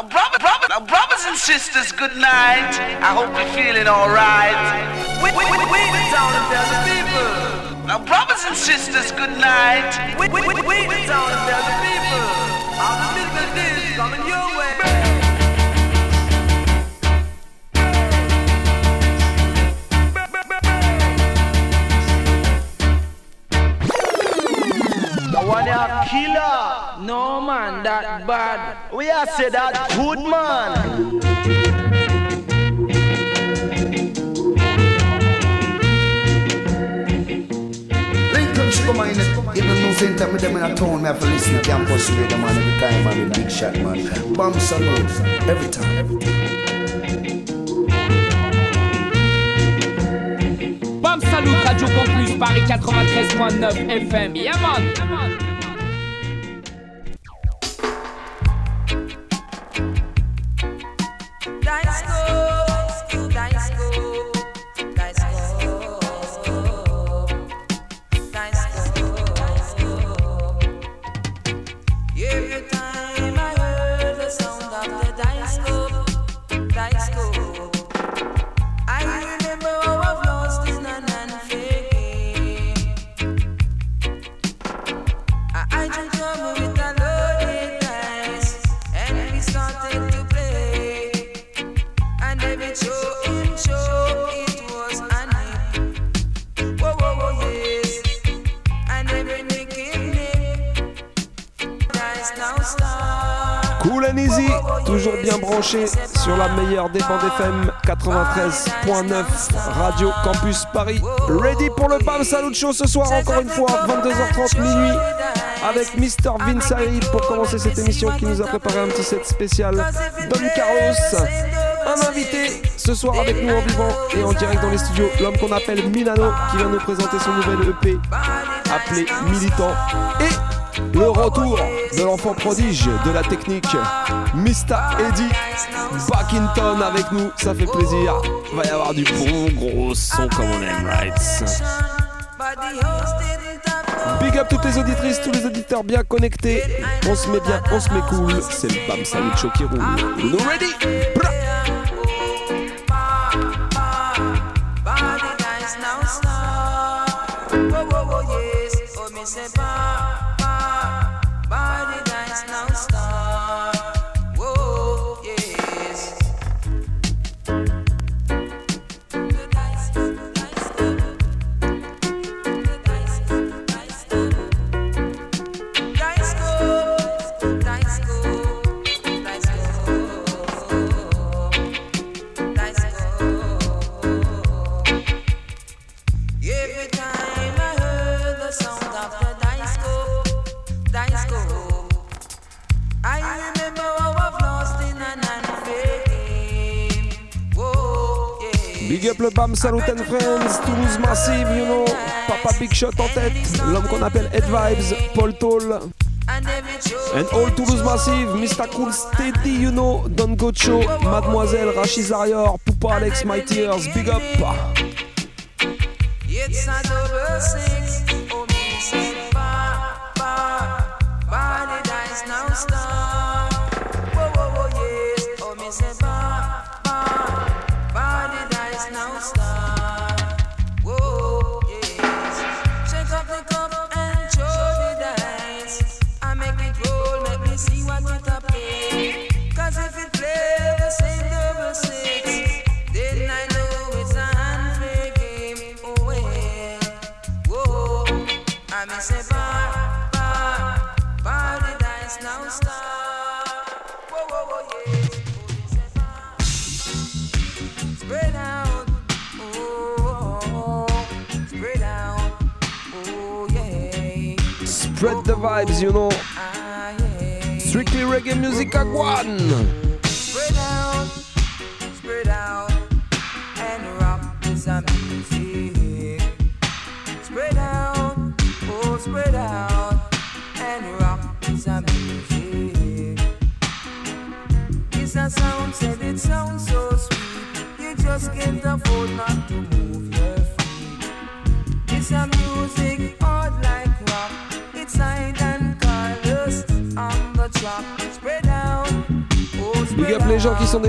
Now, brother, brother, now, brothers and sisters, good night. I hope you're feeling alright. We, we, we, we the town and tell people. Now, brothers and sisters, good night. We, we, we, we the town and tell the people. The business is coming your One a killer. No man, that bad. We are say that good man. Lincoln Sugar Man, even no same time with them in a town, me have to listen to campus radio man every time, man, with big shot, man. Bomb salute, every time. Bam Salut Radio Campus Paris 93.9 FM. Yeah FM 93.9 Radio Campus Paris. Ready pour le BAM Salut Show ce soir, encore une fois, 22h30 minuit, avec Mr. Vince Harry pour commencer cette émission qui nous a préparé un petit set spécial. Don Carlos, un invité ce soir avec nous en vivant et en direct dans les studios, l'homme qu'on appelle Milano qui vient nous présenter son nouvel EP appelé Militant. Et le retour de l'enfant prodige de la technique, Mista Eddie Backington avec nous, ça fait plaisir. Va y avoir du bon gros son comme on aime, right? Big up toutes les auditrices, tous les auditeurs bien connectés. On se met bien, on se met cool. C'est le Bam Salut qui roule. Ready? Salut and Friends, Toulouse Massive, you know. Papa Big Shot en tête, l'homme qu'on appelle Ed Vibes, Paul Toll. And all Toulouse Massive, Mr. Cool Steady, you know, Don Gocho, Mademoiselle Rachid Arior, Poupa Alex, My Tears, big up.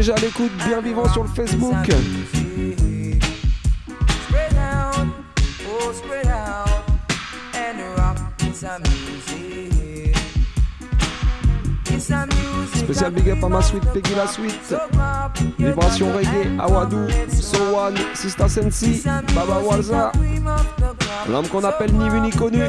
déjà à l'écoute, bien vivant sur le Facebook. Spécial big up à ma suite, Peggy la suite. Vibration reggae, Awadou, Sowan, Sista Sensi, Baba Walza. L'homme qu'on appelle ni vu ni connu.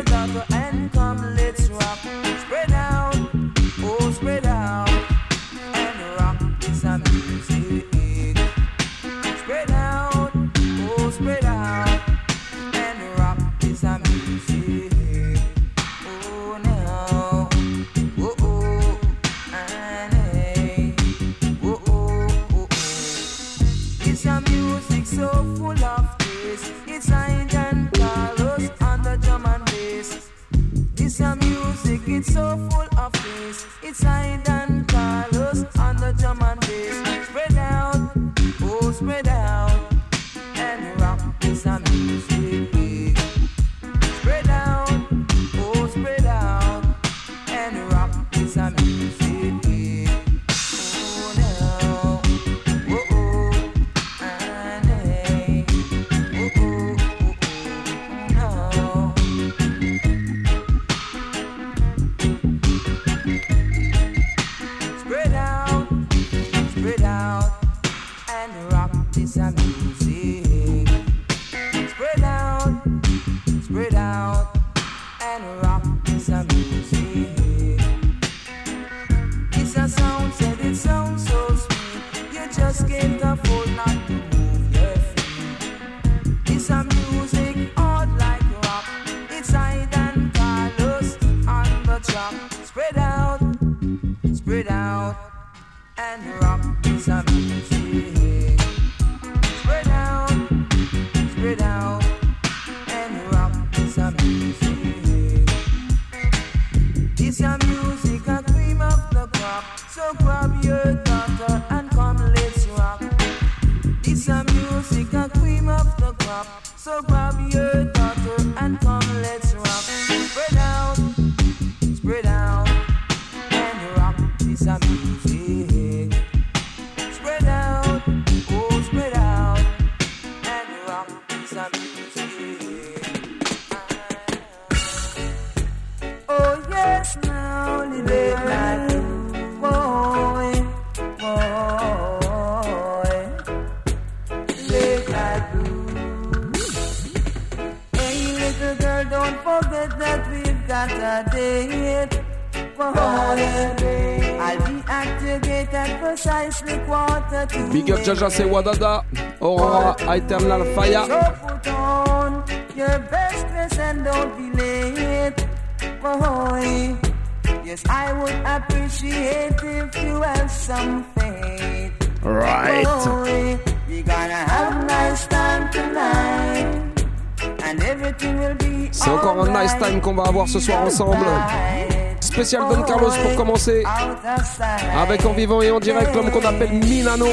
Jaja c'est Wadada, Aurora, Eternal Fire. So. Yes, I would appreciate if you have some faith. Right. We're gonna have a nice time tonight. And everything will be C'est encore un nice time qu'on va avoir ce soir ensemble. Spécial Don Carlos pour commencer. Avec en vivant et en direct l'homme qu'on appelle Milano.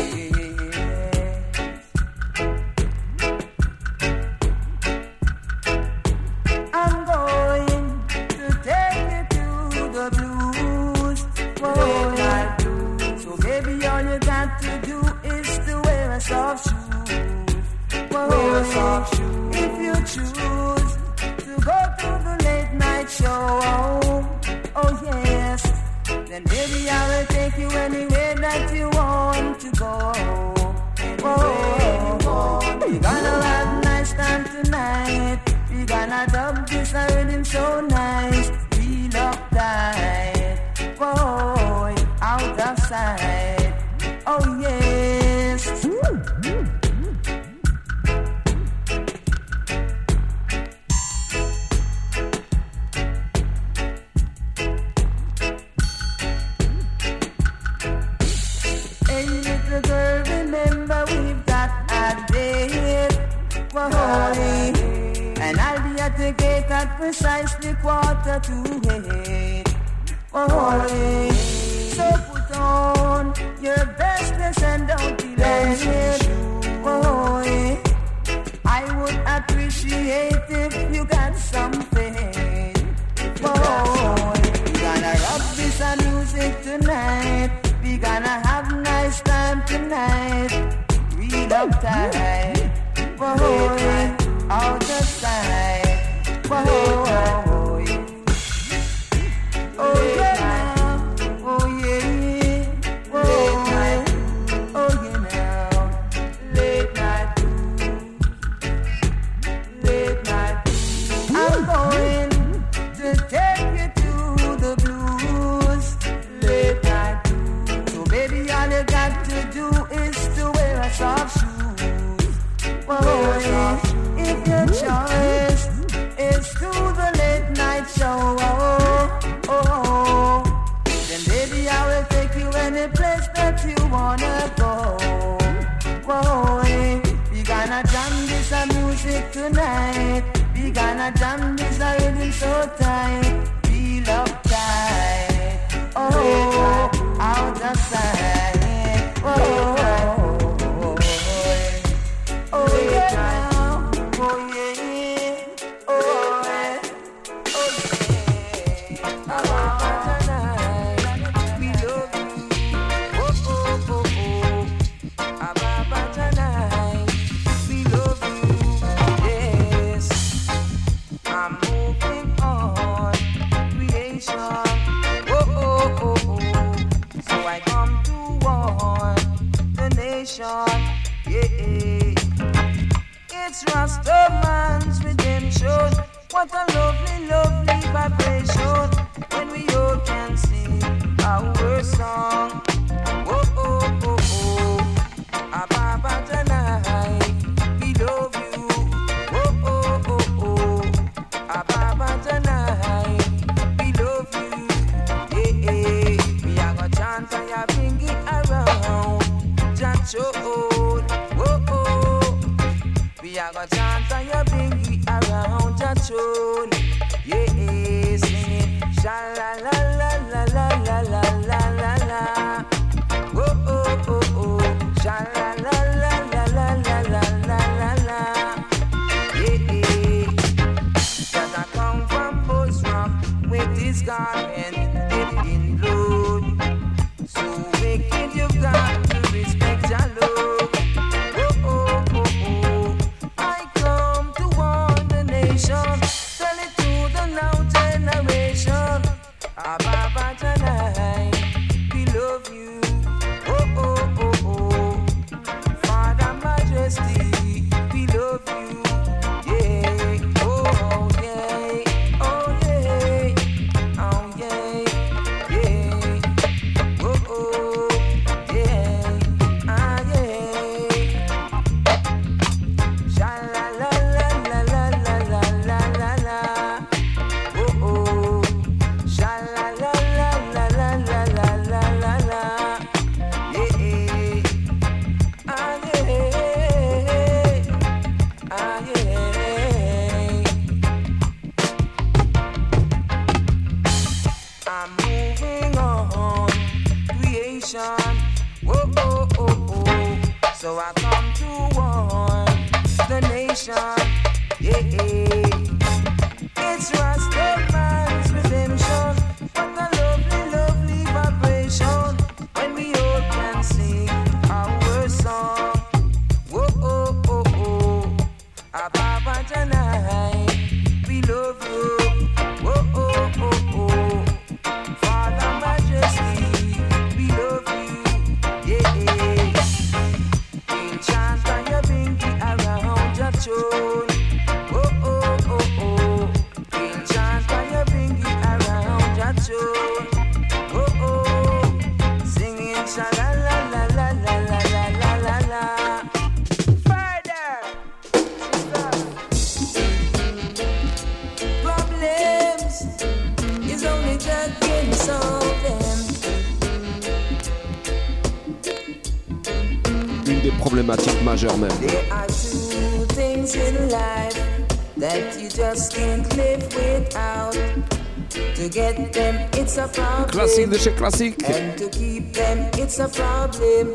And to keep them, it's a problem.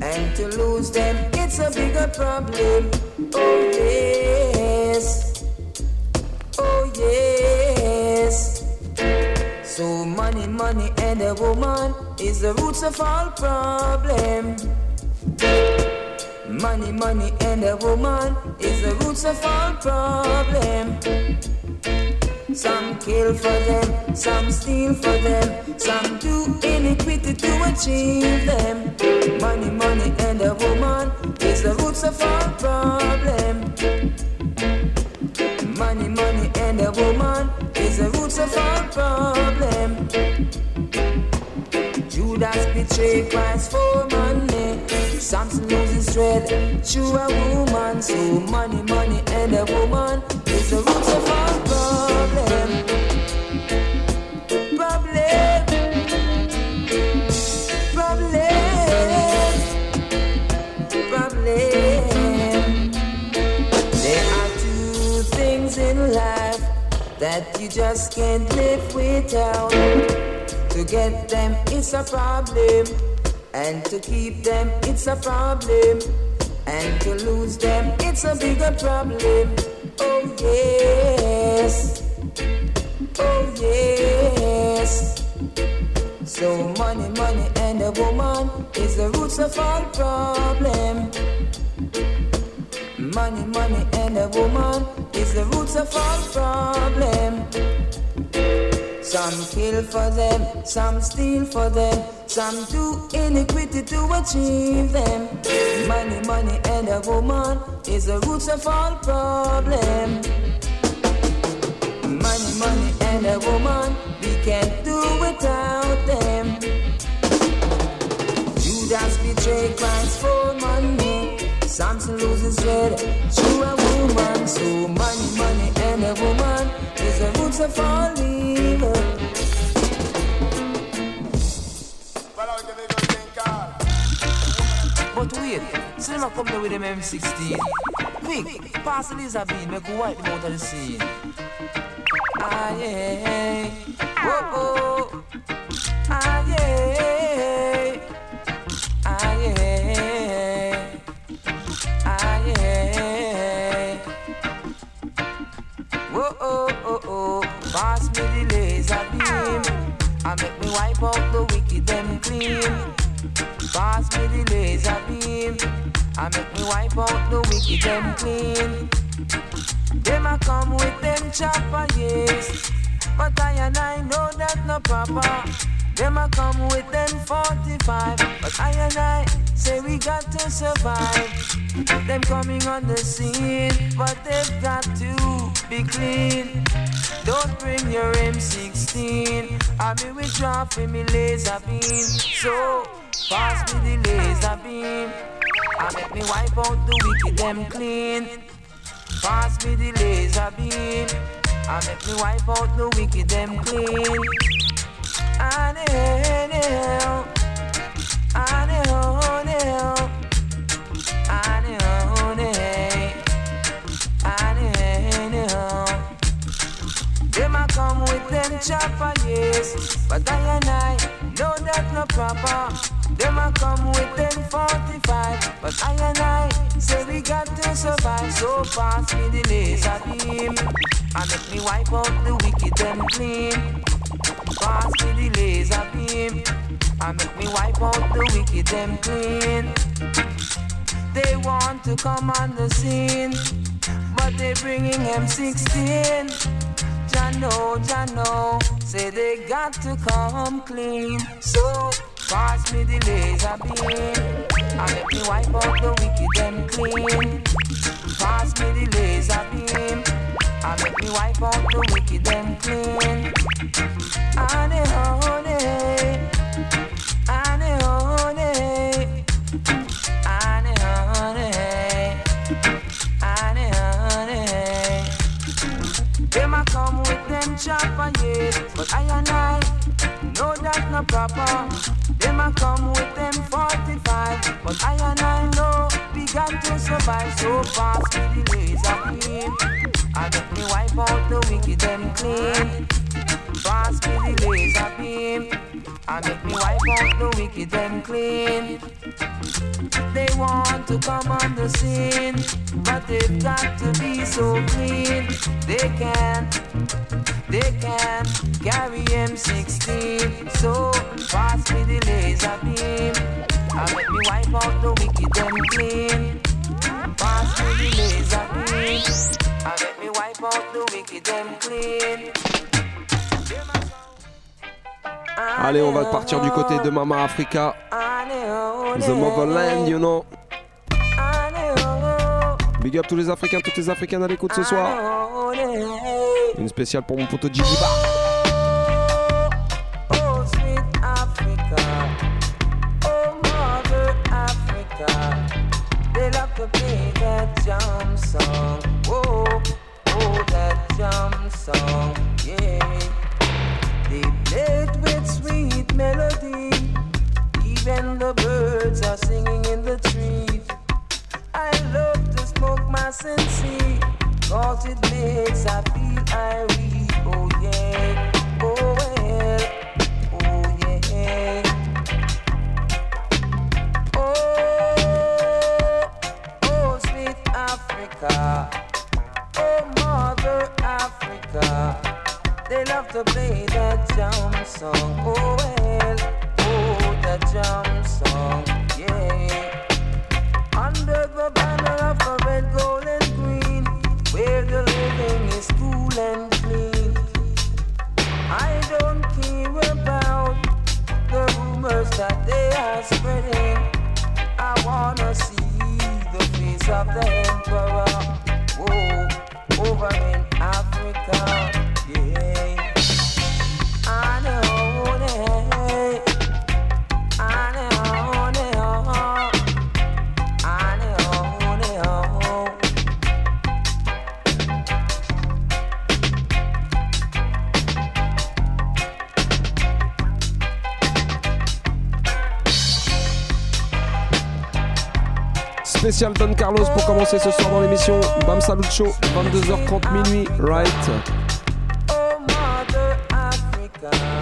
And to lose them, it's a bigger problem. Oh yes. Oh yes. So money, money, and a woman is the roots of all problem. Money, money, and a woman is the roots of all problem. Some kill for them, some steal for can't live without. To get them, it's a problem. And to keep them, it's a problem. And to lose them, it's a bigger problem. Oh, yes. Oh, yes. So, money, money, and a woman is the roots of all problem. For them, some steal for them, some do iniquity to achieve them. Money, money, and a woman is the roots of all problem. Money, money, and a woman, we can't do without them. Judas betrayed Christ for money. Samson loses head to a woman. So money, money, and a woman is the roots of all evil. Wait, Cinema come there with them M16. Quick, pass the laser beam, make wipe them out of the scene. Ah yeah, whoa oh, ah yeah, ah yeah, ah yeah. Oh oh oh, pass me the laser beam, I make me wipe out the wicked them clean. I make me wipe out the wicked them clean. Them a come with them chopper, yes. But I and I know that no proper. Them a come with them 45. But I and I say we got to survive. Them coming on the scene, but they've got to be clean. Don't bring your M16. I mean we drop for me laser beam. So pass me the laser beam. I make me wipe out the wicked them clean. Pass me the laser beam. I make me wipe out the wicked them clean. I know, I know, I know, I know. Them a come with them chopper, yes, but I and I know that no proper. Them a come with them 45, but I and I say we got to survive. So pass me the laser beam, and make me wipe out the wicked them clean. Pass me the laser beam, and make me wipe out the wicked them clean. They want to come on the scene, but they bringing M16. Jano, Jano, say they got to come clean. So pass me the laser beam, and make me wipe out the wicked them clean. Pass me the laser beam, and make me wipe out the wicked them clean. Ane honey, ane honey, ane honey, ane honey. Them a come with them chopper, yes, but I and I know that's no proper. Them a come with them 45, but I and I know we got to survive. So pass me the laser beam, I make me wipe out the wicked them clean. Pass me the laser beam, I make me wipe out the wicked and clean. They want to come on the scene, but they've got to be so clean. They can't, they can't carry M16. So pass me the laser beam. I make me wipe out the wicked and clean. Pass me the laser beam. I make me wipe out the wicked and clean. Allez, on va partir du côté de Mama Africa. The Motherland, you know. Big up tous les Africains, toutes les Africaines à l'écoute ce soir. Une spéciale pour mon poteau Gigi Bar. Melody. Even the birds are singing in the trees. I love to smoke my sensi. Cause it makes I feel irate. Oh, yeah. Oh, well. Oh, yeah. Oh, oh, sweet Africa. Oh, Mother Africa. They love to play that jam song. Oh, well. Oh, that jam song. Yeah. Under the banner of the red, gold, and green, where the living is cool and clean. I don't care about the rumors that they are spreading. I wanna see the face of the emperor. Whoa, over in Africa. Spécial Don Carlos pour commencer ce soir dans l'émission. Bam Salut Show, 22h30 minuit, right.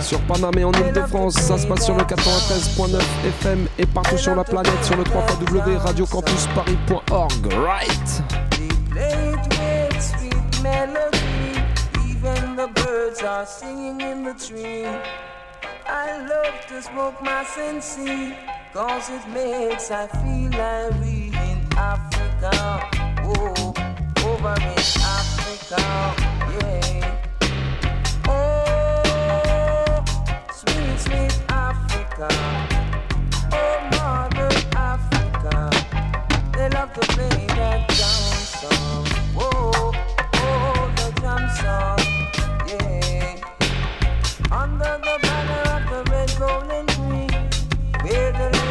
Sur Paname et en Ile-de-France, ça se passe sur le 93.9 FM et partout sur la planète sur le 3 radiocampusparis.org, right. They play it with sweet melody. Even the birds are singing in the tree. I love to smoke my sensi, cause it makes I feel like we in Africa. Oh, over in Africa, yeah.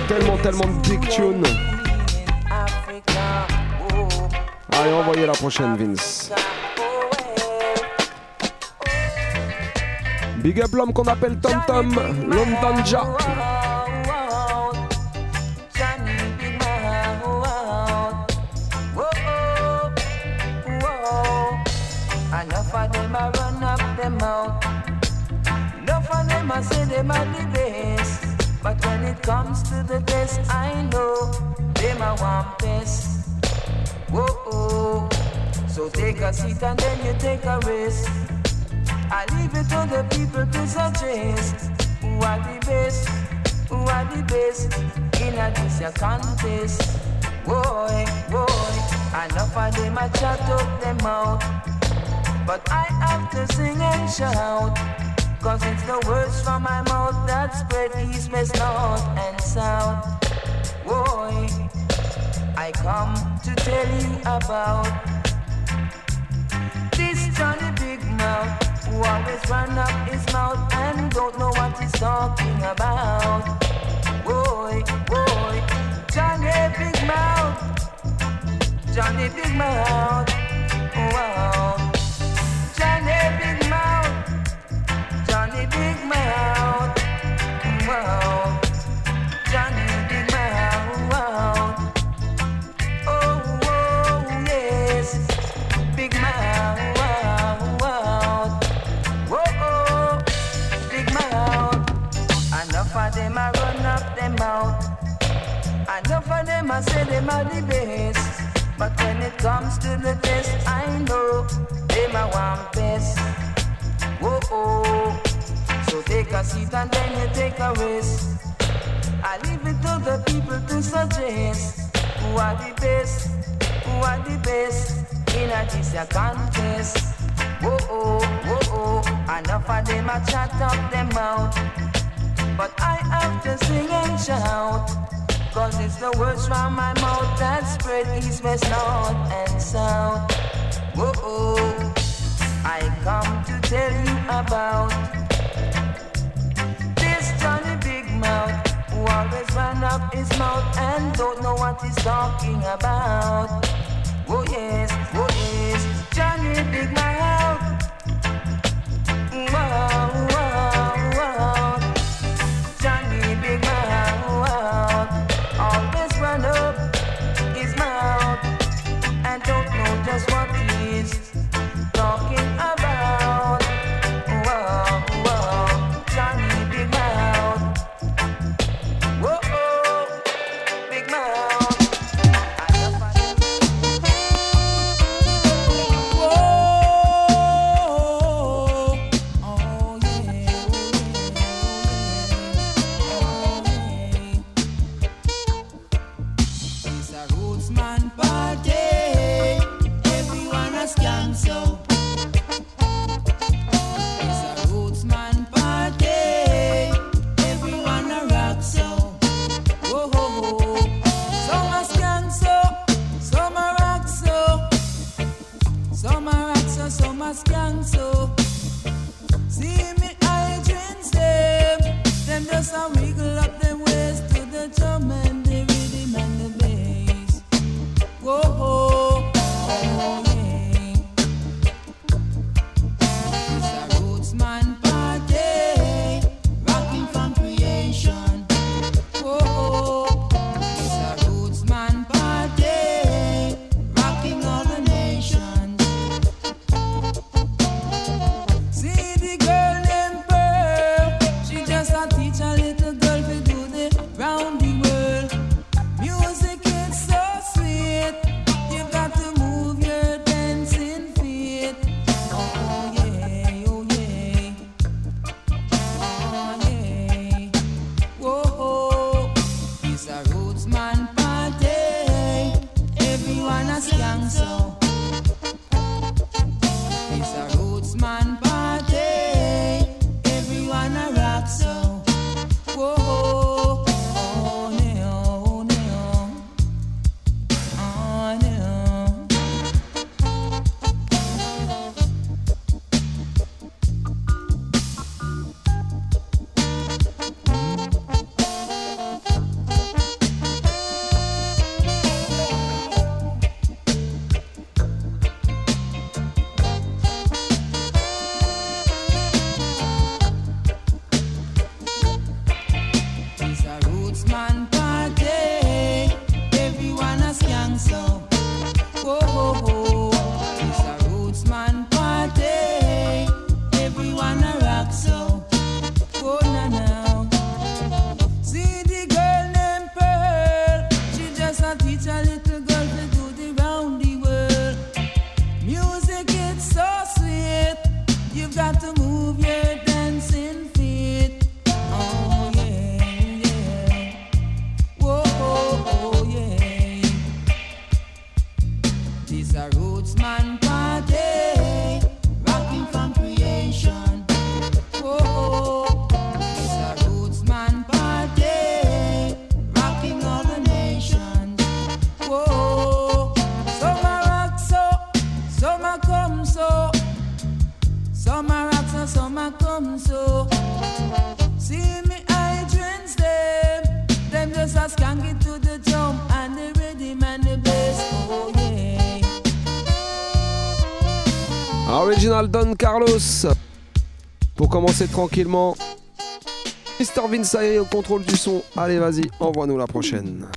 Tellement, tellement de big tune. Oh, Allez, envoyez la prochaine, Vince. Big up l'homme qu'on appelle Tom Tom, l'homme d'Anja. A say them are the best. But when it comes to the test, I know them a want best. Whoa, so take a seat and then you take a rest. I leave it to the people to suggest who are the best, who are the best in a this a contest. Boy, boy, enough of them a chat up them out, but I have to sing and shout. Cause it's the words from my mouth that spread east, west, north, and south. Boy, I come to tell you about who always run up his mouth and don't know what he's talking about. Boy, boy, Johnny Big Mouth, Johnny Big Mouth, wow. I say them are the best. But when it comes to the test, I know they are one best. Whoa, oh. So take a seat and then you take a rest. I leave it to the people to suggest who are the best, who are the best in a this contest. Whoa, oh, whoa, oh. Enough of them I chat up them out. But I have to sing and shout. Cause it's the words from my mouth that spread east, west, north, and south. Whoa, I come to tell you about this Johnny Big Mouth who always run up his mouth and don't know what he's talking about. Oh yes, oh yes, Johnny Big Mouth. So. Carlos. Pour commencer tranquillement. Mr. Vince au contrôle du son. Allez, vas-y, envoie-nous la prochaine.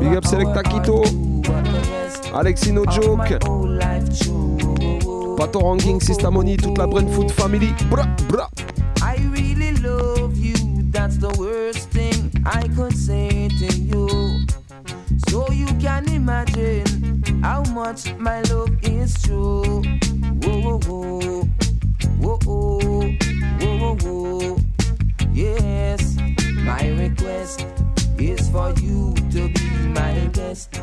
Big up Selecta Quito, Alexino Joke. Pato Ranking, Sista Money, toute la Brentfoot Family. Bra, bra. I really love you, that's the worst thing I could say to you. So you can imagine how much my love is true. Whoa, whoa, whoa. Whoa, whoa, whoa, whoa. Yes, my request is for you to be my guest.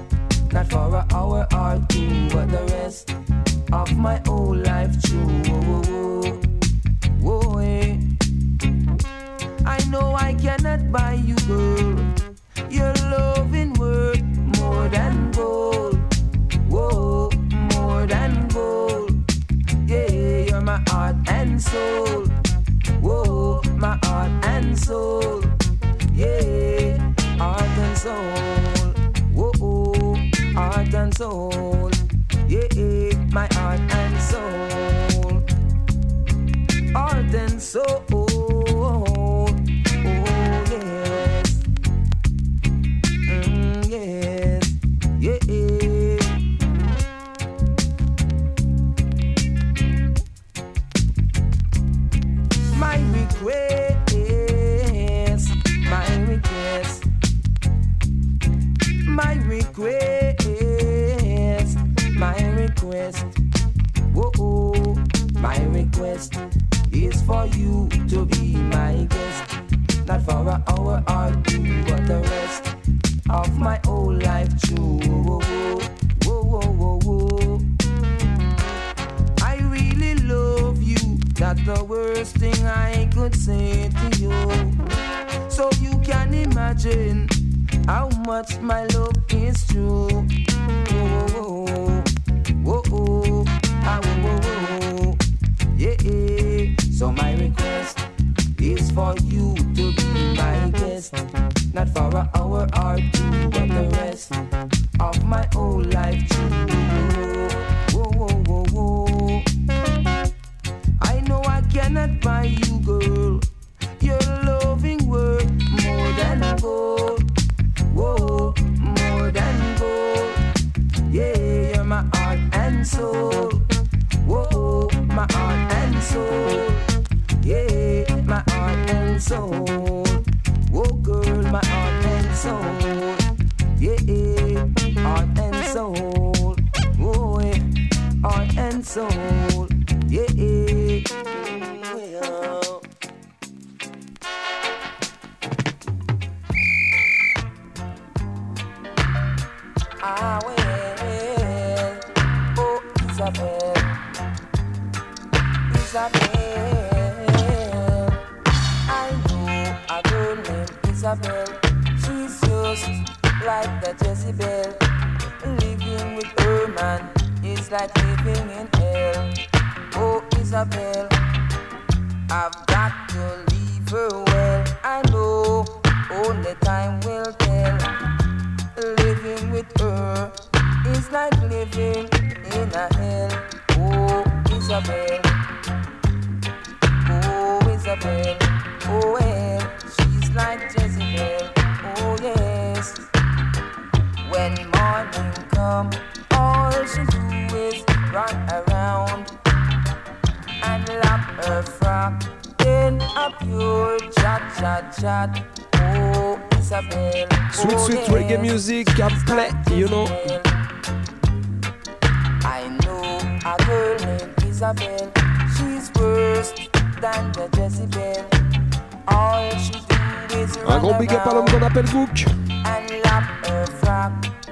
Not for an hour or two, but the rest of my whole life through. Whoa, whoa, whoa. Whoa, eh. I know I cannot buy you, girl. Like living in hell. Oh, Isabel, I've got to leave her well. I know only time will tell. Living with her is like living in a hell. Oh, Isabel. Oh, Isabel. Oh, well, she's like Jezebel. Oh, yes. When morning come, she do is around and lap her frock in a pure chat, chat, chat. Oh, Isabel. Sweet, oh, sweet yes. reggae music play, you know. I know a girl named Isabel. She's worse than the Jezebel. All she do is Un run gros big up à l'homme around qu'on appelle Gook. and lap her frock in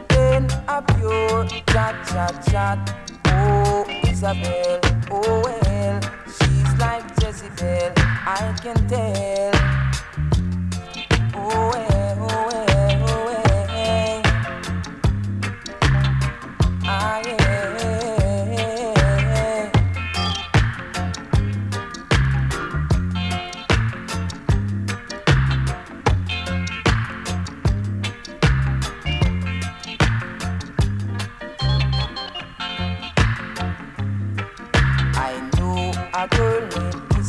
pure chat, chat, chat. Oh, Isabel, oh well, she's like Jezebel, I can tell. Oh well,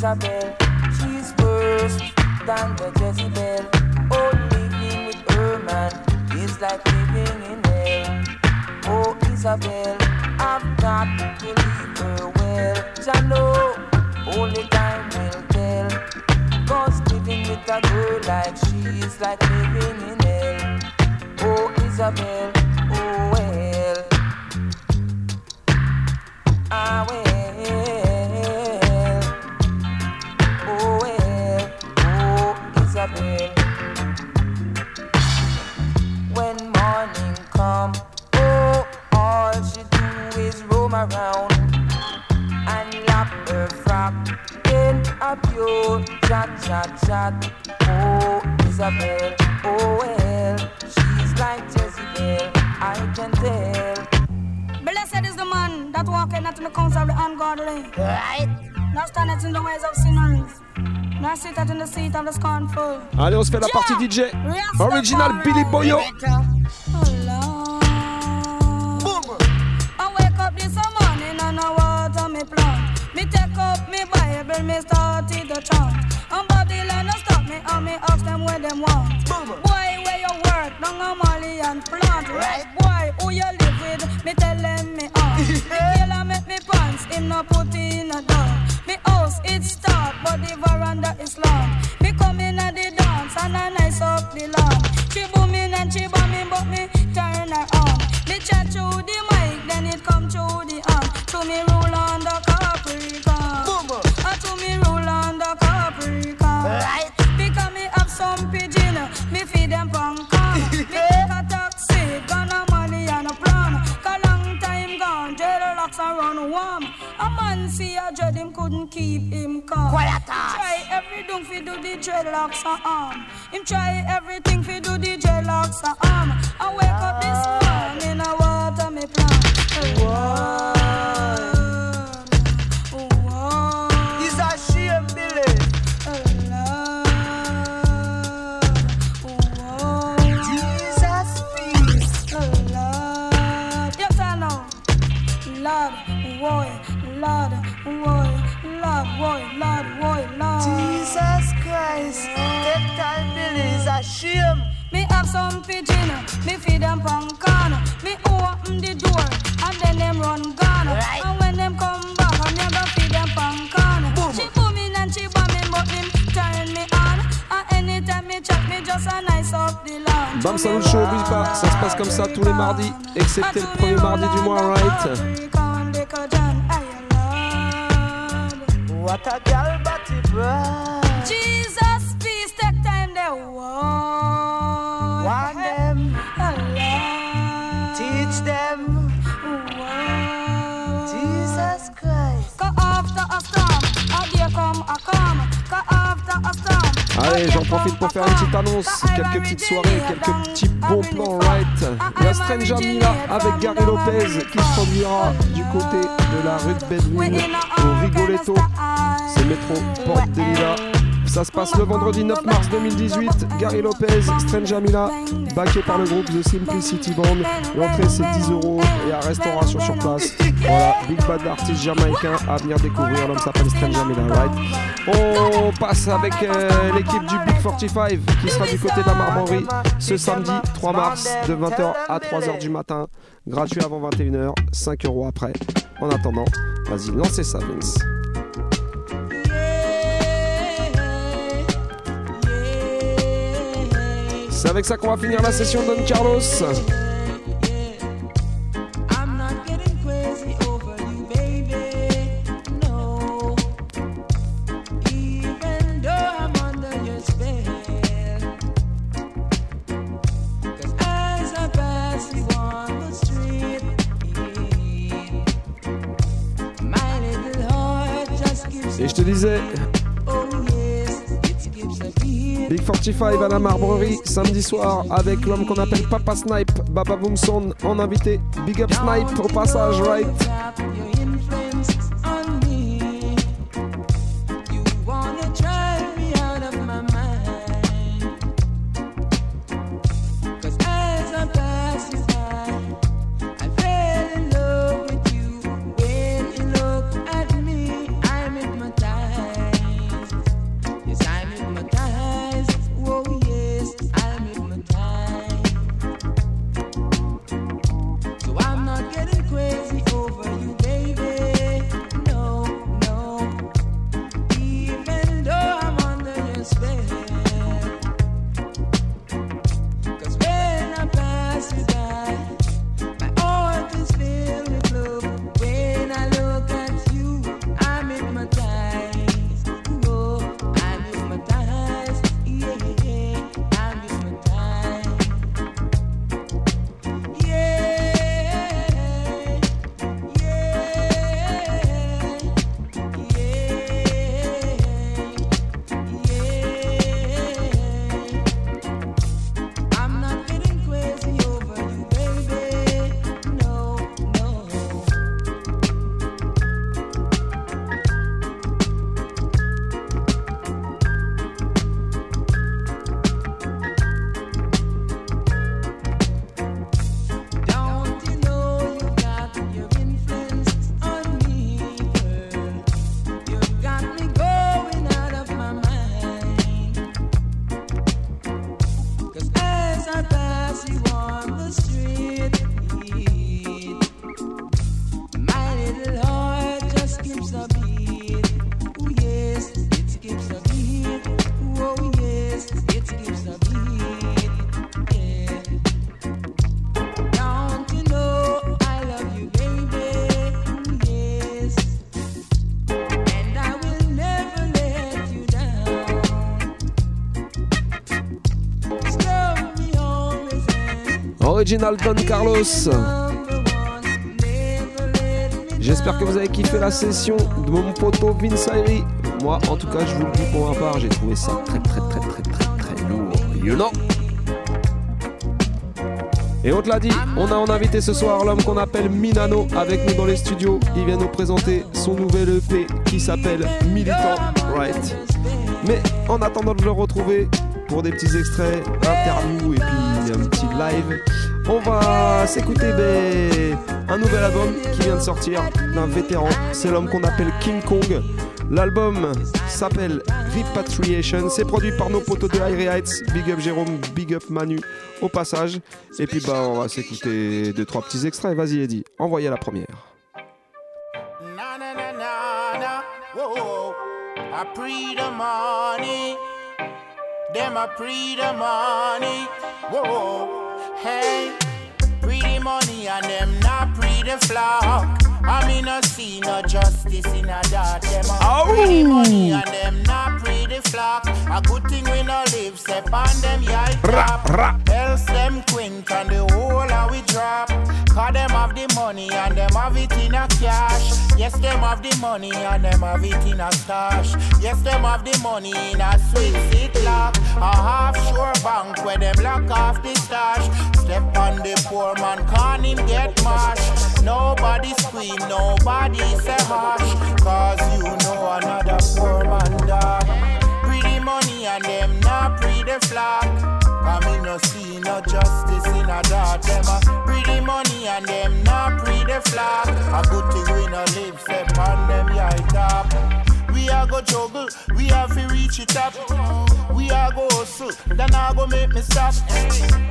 Isabel. She's worse than the Jezebel. Oh, living with her man is like living in hell. Oh, Isabel, I've got to leave her well. I know only time will tell. Cause living with a girl like she is like living in hell. Oh, Isabel, oh well. Ah, well. around and lapped her frock in a pure chat, chat, chat. Oh, Isabel, oh well, she's like Jezebel, I can tell. Blessed is the man that walketh not in the counsel of the ungodly. Right. Not standeth in the ways of sinners. Not sitteth in the seat of the scornful. Allez, on se fait la partie DJ. Original Billy Boyo. Uh, quelques petites soirées, quelques petits bons plans, right Il y a Stranger Mila avec Gary Lopez qui se produira du côté de la rue de Bedouin au Rigoletto. C'est métro Porte. Ça se passe le vendredi 9 mars 2018. Gary Lopez, Stranger Mila, backé par le groupe The Simplicity Band. L'entrée c'est 10 euros et à restauration sur place. Voilà, big bad d'artistes jamaïcains à venir découvrir. L'homme s'appelle Stranger Mila, right On passe avec euh, l'équipe du Big 45 qui sera du côté de la Marmorie ce samedi 3 mars de 20h à 3h du matin. Gratuit avant 21h, 5 euros après. En attendant, vas-y, lancez ça, Vince. C'est avec ça qu'on va finir la session Don Carlos. à la Marbrerie samedi soir avec l'homme qu'on appelle Papa Snipe, Baba Boomson en invité. Big up Snipe au passage, right? Original Carlos. J'espère que vous avez kiffé la session de mon poteau Vince Ayri. Moi, en tout cas, je vous le dis pour ma part, j'ai trouvé ça très très très très très très lourd. You et on te l'a dit, on a en invité ce soir l'homme qu'on appelle Minano avec nous dans les studios. Il vient nous présenter son nouvel EP qui s'appelle Militant Right. Mais en attendant de le retrouver pour des petits extraits, interviews et puis un petit live, on va s'écouter un nouvel album qui vient de sortir d'un vétéran. C'est l'homme qu'on appelle King Kong. L'album s'appelle Repatriation. C'est produit par nos potos de High Heights. Big up Jérôme, big up Manu au passage. Et puis bah on va s'écouter deux trois petits extraits. Vas-y Eddie, envoyez la première. Hey, pre the money and them not pre the flock. I mean, I see no justice in a that them a pretty money and them not pretty flock. A good thing we no live, step on them top. Else them quint and the whole of we drop. Cause them have the money and them have it in a cash. Yes, them have the money and them have it in a stash. Yes, them have the money in a sweet seat lock. A sure bank where them lock off the stash. Step on the poor man, can't him get mashed. Nobody nobody say hush. Cause you know another poor man die. Pretty money and them not pretty flock. Come in no see no justice in a dot. Them uh, a pretty money and them not pretty flock. A good thing we no live, step on them yeah top. Are go juggle, we have to reach it up. We are go hustle, then I go make me stop.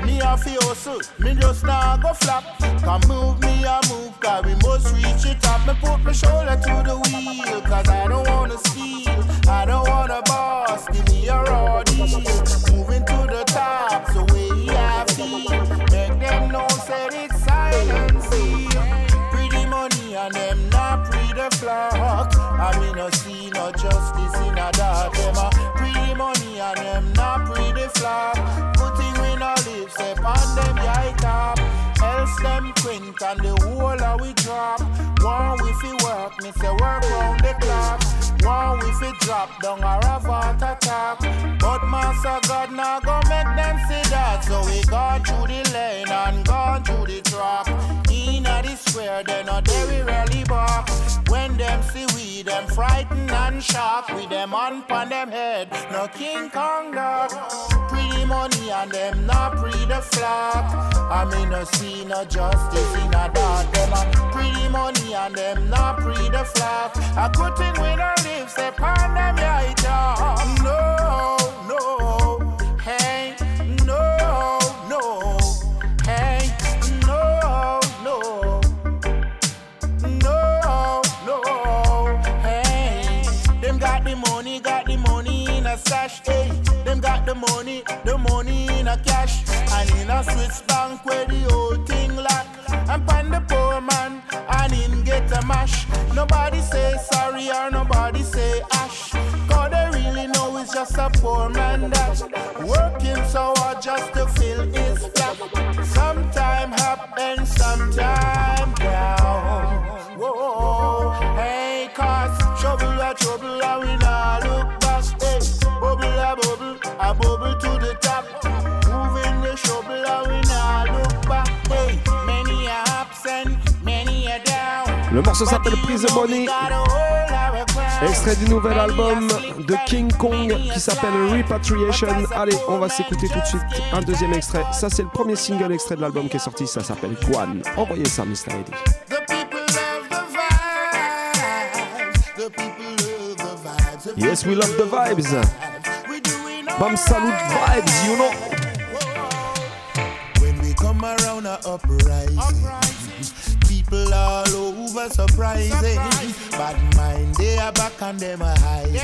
Me have to hustle, me just now go flop. Come move me, I move, cause we must reach it up. Me put my shoulder to the wheel, cause I don't wanna steal. I don't wanna boss, give me a raw deal. Moving to the top, so we have feel. Make them know, said it's silent. Pretty money and them not pretty flock. I mean, no see no justice in a dark. Them a pretty money and them not pretty flock. Good thing we no live, step on them yeah top. Else them quint and the whole of we drop. One we fi work, me say work round the clock. One we fi drop down a ravant attack. But Master God now go make them see that. So we gone through the lane and gone through the track. In a the square, they no there we rarely bark. When them see we, them frightened and shocked. With them on pon them head, no King Kong dog. Pretty money and them not pre the flock. I mean no see no justice in a dot. Them a pretty money and them not pre the flock. A good thing we don't live, say pon them yeah dog. Um, no, no, a Swiss bank where the whole thing lock. And pan the poor man, and in get a mash. Nobody say sorry or nobody say ash. Cause they really know it's just a poor man that working so Le morceau s'appelle Prise de Bonnie. Extrait du nouvel album de King Kong qui s'appelle Repatriation. Allez, on va s'écouter tout de suite un deuxième extrait. Ça, c'est le premier single extrait de l'album qui est sorti. Ça s'appelle Guan. Envoyez ça, Mr. Eddie. The the. The the. The Yes, we love the vibes. Bam Salut Vibes, you know. When we come around a uprising, people all over surprising. Bad mind, they are back and them are hiding.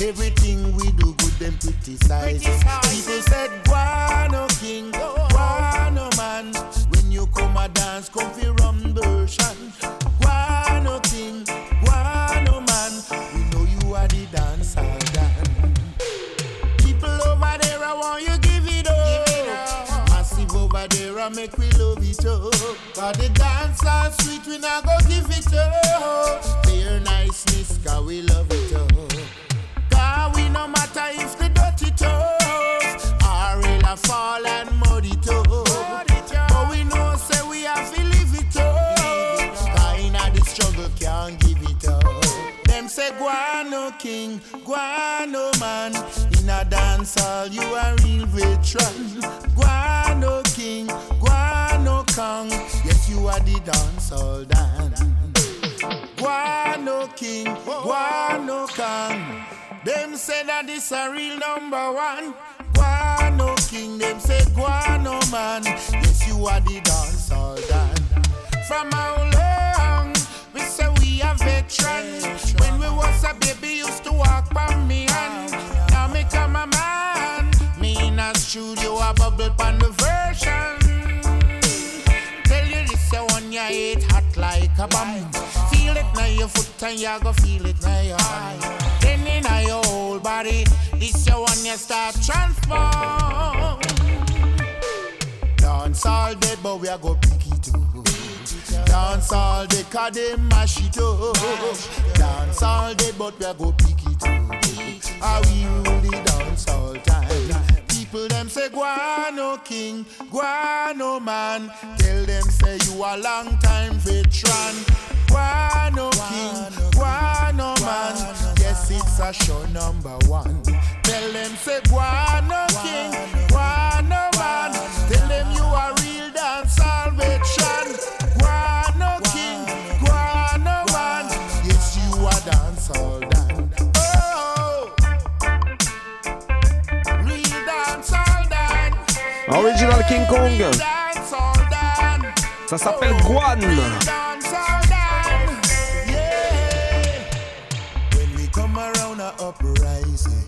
Everything we do good, them criticize. People said, Guano King, Guano man. When you come a dance, come fi rum version. Guano King, Guano man. We know you are the dancer, Dan. People over there, I want you and make we love it up. Cause the dance are sweet, we not go give it up. Their niceness, cause we love it up. Cause we no matter if the dirty tough or in a fall and muddy tough. But we know say we have to live it up. Cause in the struggle can't give it up. Them say guano king, guano man. In a dance hall you a real veteran. Guano king, guano kong. Yes you are the dance hall dan. Guano king, guano kong. Them say that this a real number one. Guano king, them say guano man. Yes you are the dance hall dan. From how long we say we a veteran. When we was a baby, used to walk by me hand. Studio, a bubble pan the version. Tell you this, a one you hate hot like a bomb. Feel it now your foot and you go feel it now your eye. Then in your whole body, this your one you start transform. Dance all day, but we a go pick it up. Dance all day, cause they mash it up. Dance all day, but we a go pick it up. How we the dance all time. People them say guano king, guano man. Tell them say you a long time veteran. Guano king, guano man. Yes, it's a show number one. Tell them say guano king, guano man. Tell them you a real dancehall veteran. Guano king, guano man. Yes, you a dancehall Original King Kong. Ça s'appelle Guan. When we come around a uprising,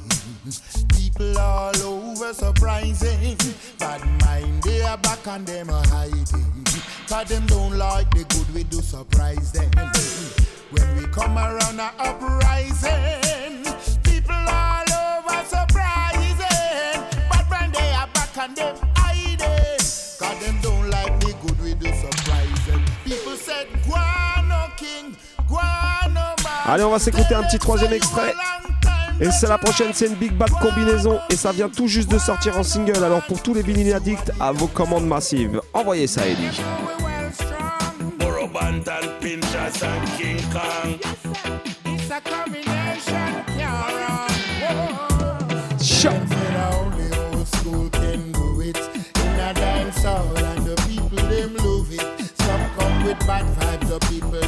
people all over surprising. Mind they are back and them are hiding. Cause them don't like the good we do surprise them. When we come around a uprising, Allez, on va s'écouter un petit troisième extrait. Et c'est la prochaine, c'est une Big Bad combinaison. Et ça vient tout juste de sortir en single. Alors pour tous les vinyles addicts, à vos commandes massives. Envoyez ça, Eddie. Pinchas and King Kong. It's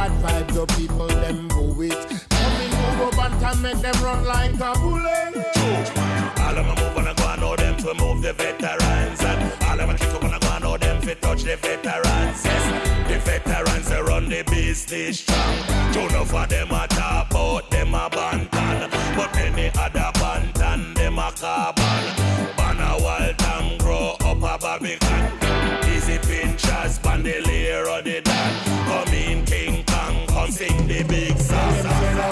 bad vibes, the people them go it. Come in over and make them run like a bullet. All of my move wanna go and know them to move the veterans. And all of my kick up wanna go and know them to touch the veterans. Yes, the veterans they run the business strong. True enough for them a talk about them a bantan. But many other bantan them a carbon Ban a wild and grow up a Babylon. Easy pinchers, bandolier or the dan sing the big song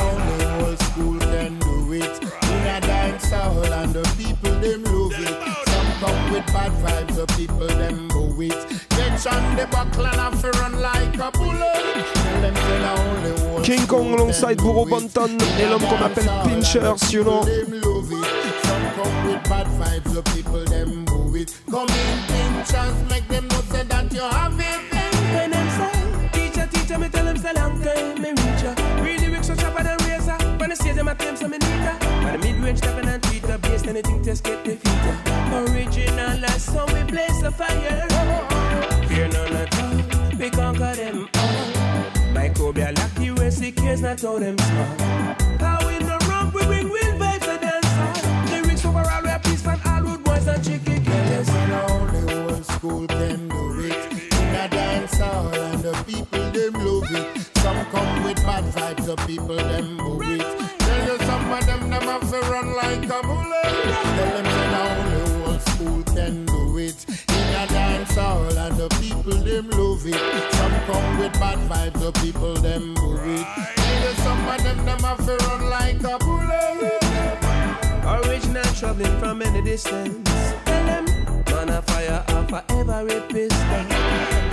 Only old school can do it. In a dance hall and the people them love it. Some come with bad vibes, the people them go it. Get on the buckle and have to run like a bullet. Tell them say the only old King Kong alongside Burro Banton et l'homme qu'on appelle Pinchers, you know. them love it. Some come with bad vibes, the people them go it. Come in pinchers, make them know that you have it. Them, I claim some. But the mid-range stepping and based anything just get defeated. Original as so we blaze the fire. Fear none at all, we conquer them all. Microbial accuracy cares not how them small. How in the rump we bring real vibes to dance. Lyrics overall we are peace and all rude boys and chicky. The only old school can do it. In a dance hall and the people them love it. Some come with bad vibes, the people them move it. Them have to run like a bullet. Tell them say the only old school can do it. In a dance hall and the people them love it. Some come with bad vibe, the people them move it. Some of them them have to run like a bullet. Original traveling from any distance. Tell them, man of fire, I forever resistance. Don't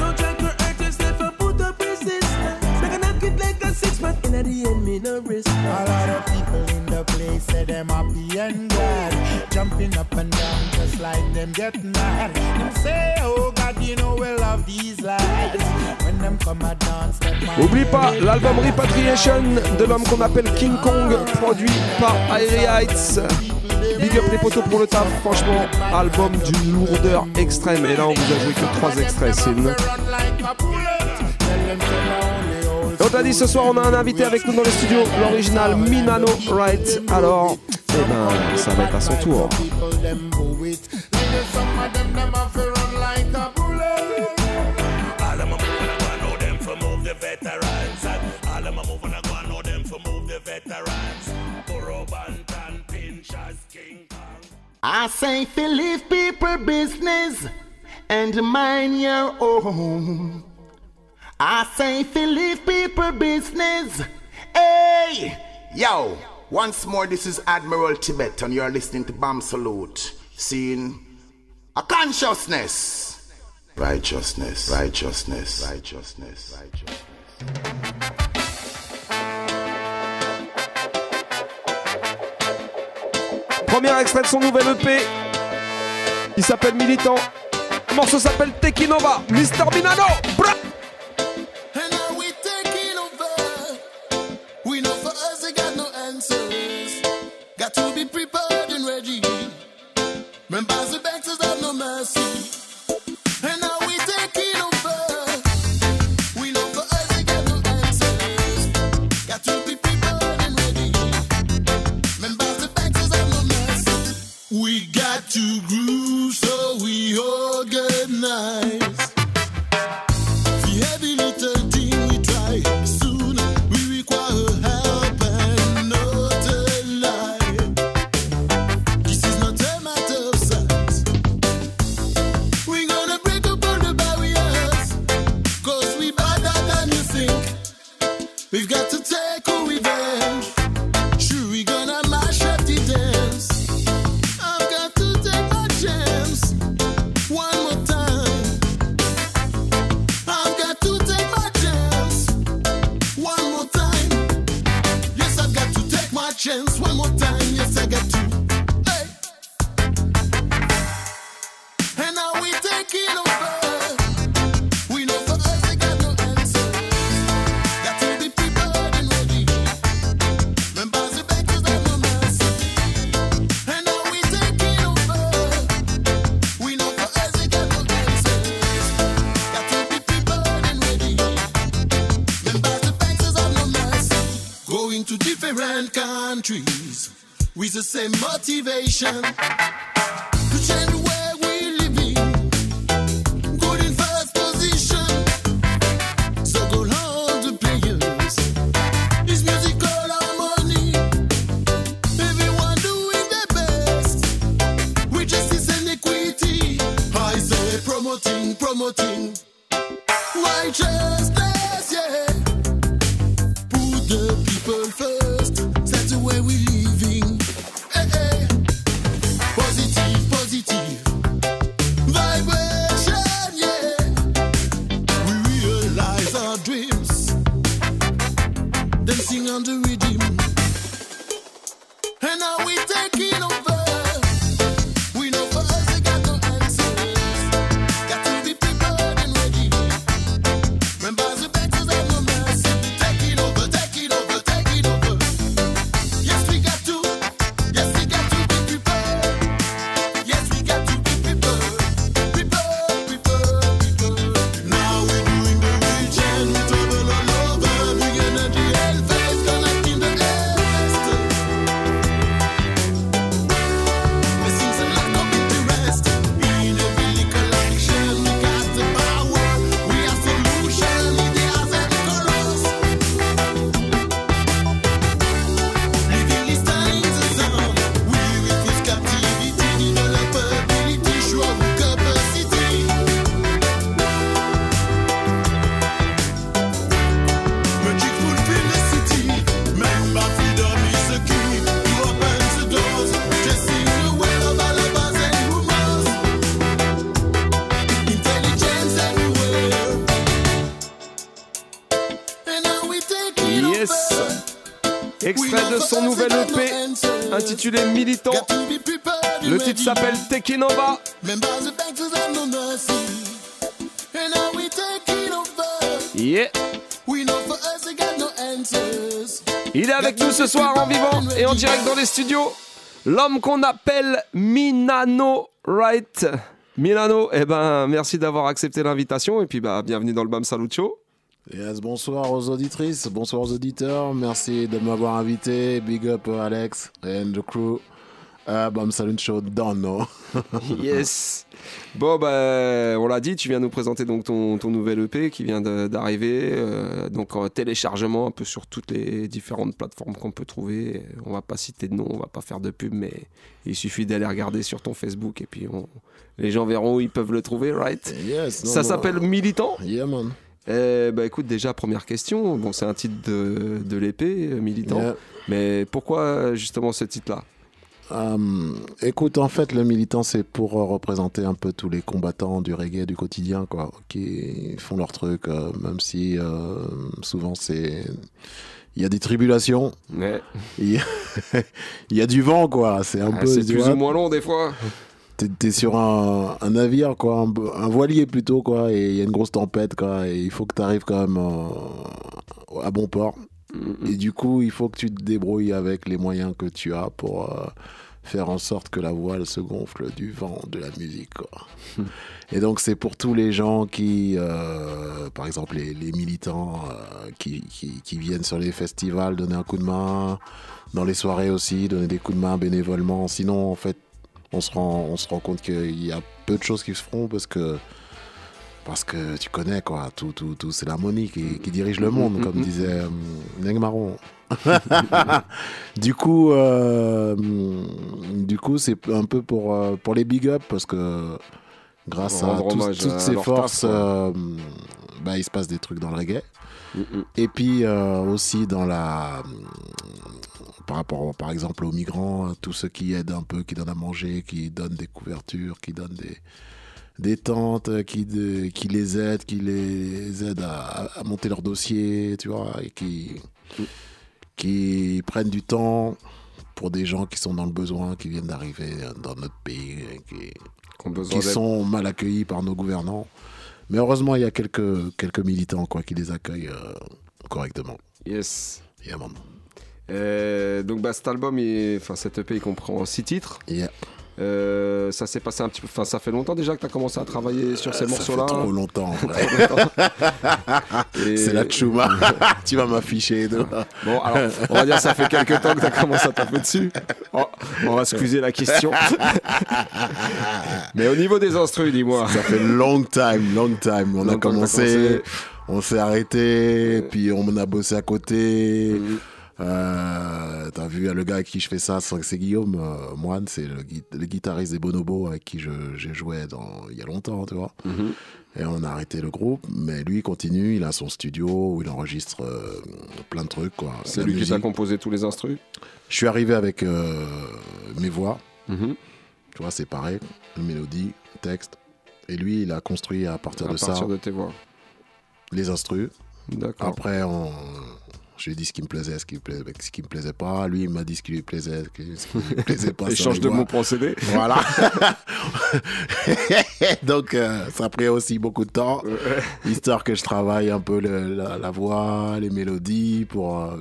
a knock it like a six pack, and at the end, me no risk. A lot of people in the place say them happy and glad, jumping up and down just like them get mad. Them say, oh God, you know we love these lads. When them come a dance, them Oublie pas l'album Repatriation de l'homme qu'on appelle King Kong, produit par Airy Heights. Big up les poteaux pour le taf, franchement, album d'une lourdeur extrême. Et là, on vous a joué que trois extraits, c'est une. On t'a dit ce soir, on a un invité avec nous dans les studios, l'original Minano Wright. Alors, eh ben, ça va être à son tour. I say, leave people business and mind your own. I say, if you leave people business, Hey! Yo! Once more, this is Admiral Tibet, and you're listening to Bomb Salute. Seeing a consciousness. Righteousness, righteousness, righteousness, righteousness. Premier extrait de son nouvel EP. Il s'appelle Militant. Le morceau s'appelle Tekinova. Mr. Minano. Bra be prepared and ready. Remember the with the same motivation intitulé Militant. Le titre s'appelle Taking Over. Yeah. Il est avec nous ce soir en vivant et en direct dans les studios. L'homme qu'on appelle Minano Wright. Milano, eh ben, merci d'avoir accepté l'invitation et puis bah, bienvenue dans le BAM Salut Show. Yes, bonsoir aux auditrices, bonsoir aux auditeurs. Merci de m'avoir invité. Big up euh, Alex and the crew. Uh, Bam Saloon Show don't know. yes. Bon, bah, on l'a dit, tu viens nous présenter donc ton, ton nouvel EP qui vient d'arriver. euh, donc en téléchargement un peu sur toutes les différentes plateformes qu'on peut trouver. On va pas citer de nom, on va pas faire de pub, mais il suffit d'aller regarder sur ton Facebook et puis on- les gens verront où ils peuvent le trouver, right? Yes, Ça s'appelle Militant? Yeah, man. Eh bah écoute, déjà, première question. Bon, c'est un titre de, de l'épée, euh, Militant. Yeah. Mais pourquoi euh, justement ce titre-là? Euh, écoute, en fait, le militant, c'est pour représenter un peu tous les combattants du reggae du quotidien, quoi, qui font leur truc, même si souvent c'est. Il y a des tribulations. Ouais. Il y a, il y a du vent, quoi. C'est un Ah, peu. C'est plus vois, ou moins long des fois. T'es, sur un, un navire, quoi, un, un voilier plutôt, quoi, et il y a une grosse tempête, quoi, et il faut que tu arrives quand même euh, à bon port. Et du coup, il faut que tu te débrouilles avec les moyens que tu as pour euh, faire en sorte que la voile se gonfle du vent de la musique, quoi. Et donc, c'est pour tous les gens qui, euh, par exemple, les, les militants qui, qui, qui viennent sur les festivals donner un coup de main, dans les soirées aussi, donner des coups de main bénévolement. Sinon, en fait, on se rend, on se rend compte qu'il y a peu de choses qui se feront parce que, parce que tu connais, quoi. Tout, tout, tout c'est l'harmonie qui, qui dirige le monde, comme disait euh, Neng Marron. du coup, euh, du coup, c'est un peu pour, euh, pour les big up parce que grâce à toutes à ces forces, euh, bah, il se passe des trucs dans le reggae. Et puis euh, aussi dans la par rapport par exemple aux migrants, tous ceux qui aident un peu, qui donnent à manger, qui donnent des couvertures, qui donnent des des tentes, qui, de- qui les aident, qui les aident à, à monter leur dossier, tu vois, et qui, qui prennent du temps pour des gens qui sont dans le besoin, qui viennent d'arriver dans notre pays, qui, sont mal accueillis par nos gouvernants. Mais heureusement, il y a quelques, quelques militants quoi, qui les accueillent euh, correctement. Yes. Yeah, man. Euh, donc bah, cet album, enfin cet EP, il comprend six titres. Yeah. Euh, ça s'est passé un petit peu. Enfin, ça fait longtemps déjà que tu as commencé à travailler sur ces Euh, morceaux-là. trop longtemps. Et- C'est la tchouma. tu vas m'afficher. Bon, alors, on va dire ça fait quelques temps que tu as commencé à taper dessus. Oh, on va excuser la question. Mais au niveau des instrus, dis-moi. Ça fait long time, long time. On Long a commencé, commencé. on s'est arrêté, puis on a bossé à côté. Euh, T'as vu le gars avec qui je fais ça, c'est Guillaume euh, Moine, c'est le, gui- le guitariste des Bonobos avec qui j'ai joué dans, il y a longtemps, tu vois. Mhm. Et on a arrêté le groupe, mais lui il continue, il a son studio où il enregistre euh, plein de trucs, quoi. C'est lui qui t'a composé tous les instrus? Je suis arrivé avec euh, mes voix. Mhm. Tu vois, c'est pareil. Mélodie, texte. Et lui, il a construit à partir À de partir ça de tes voix. les instrus. D'accord. Après, on... je lui ai dit ce qui me plaisait, ce qui me plaisait, ce qui me plaisait pas. Lui, il m'a dit ce qui lui plaisait, ce qui lui plaisait pas. Échange de mots procédés. Voilà. Donc, euh, ça a pris aussi beaucoup de temps, histoire que je travaille un peu le- la, la voix, les mélodies, pour, euh,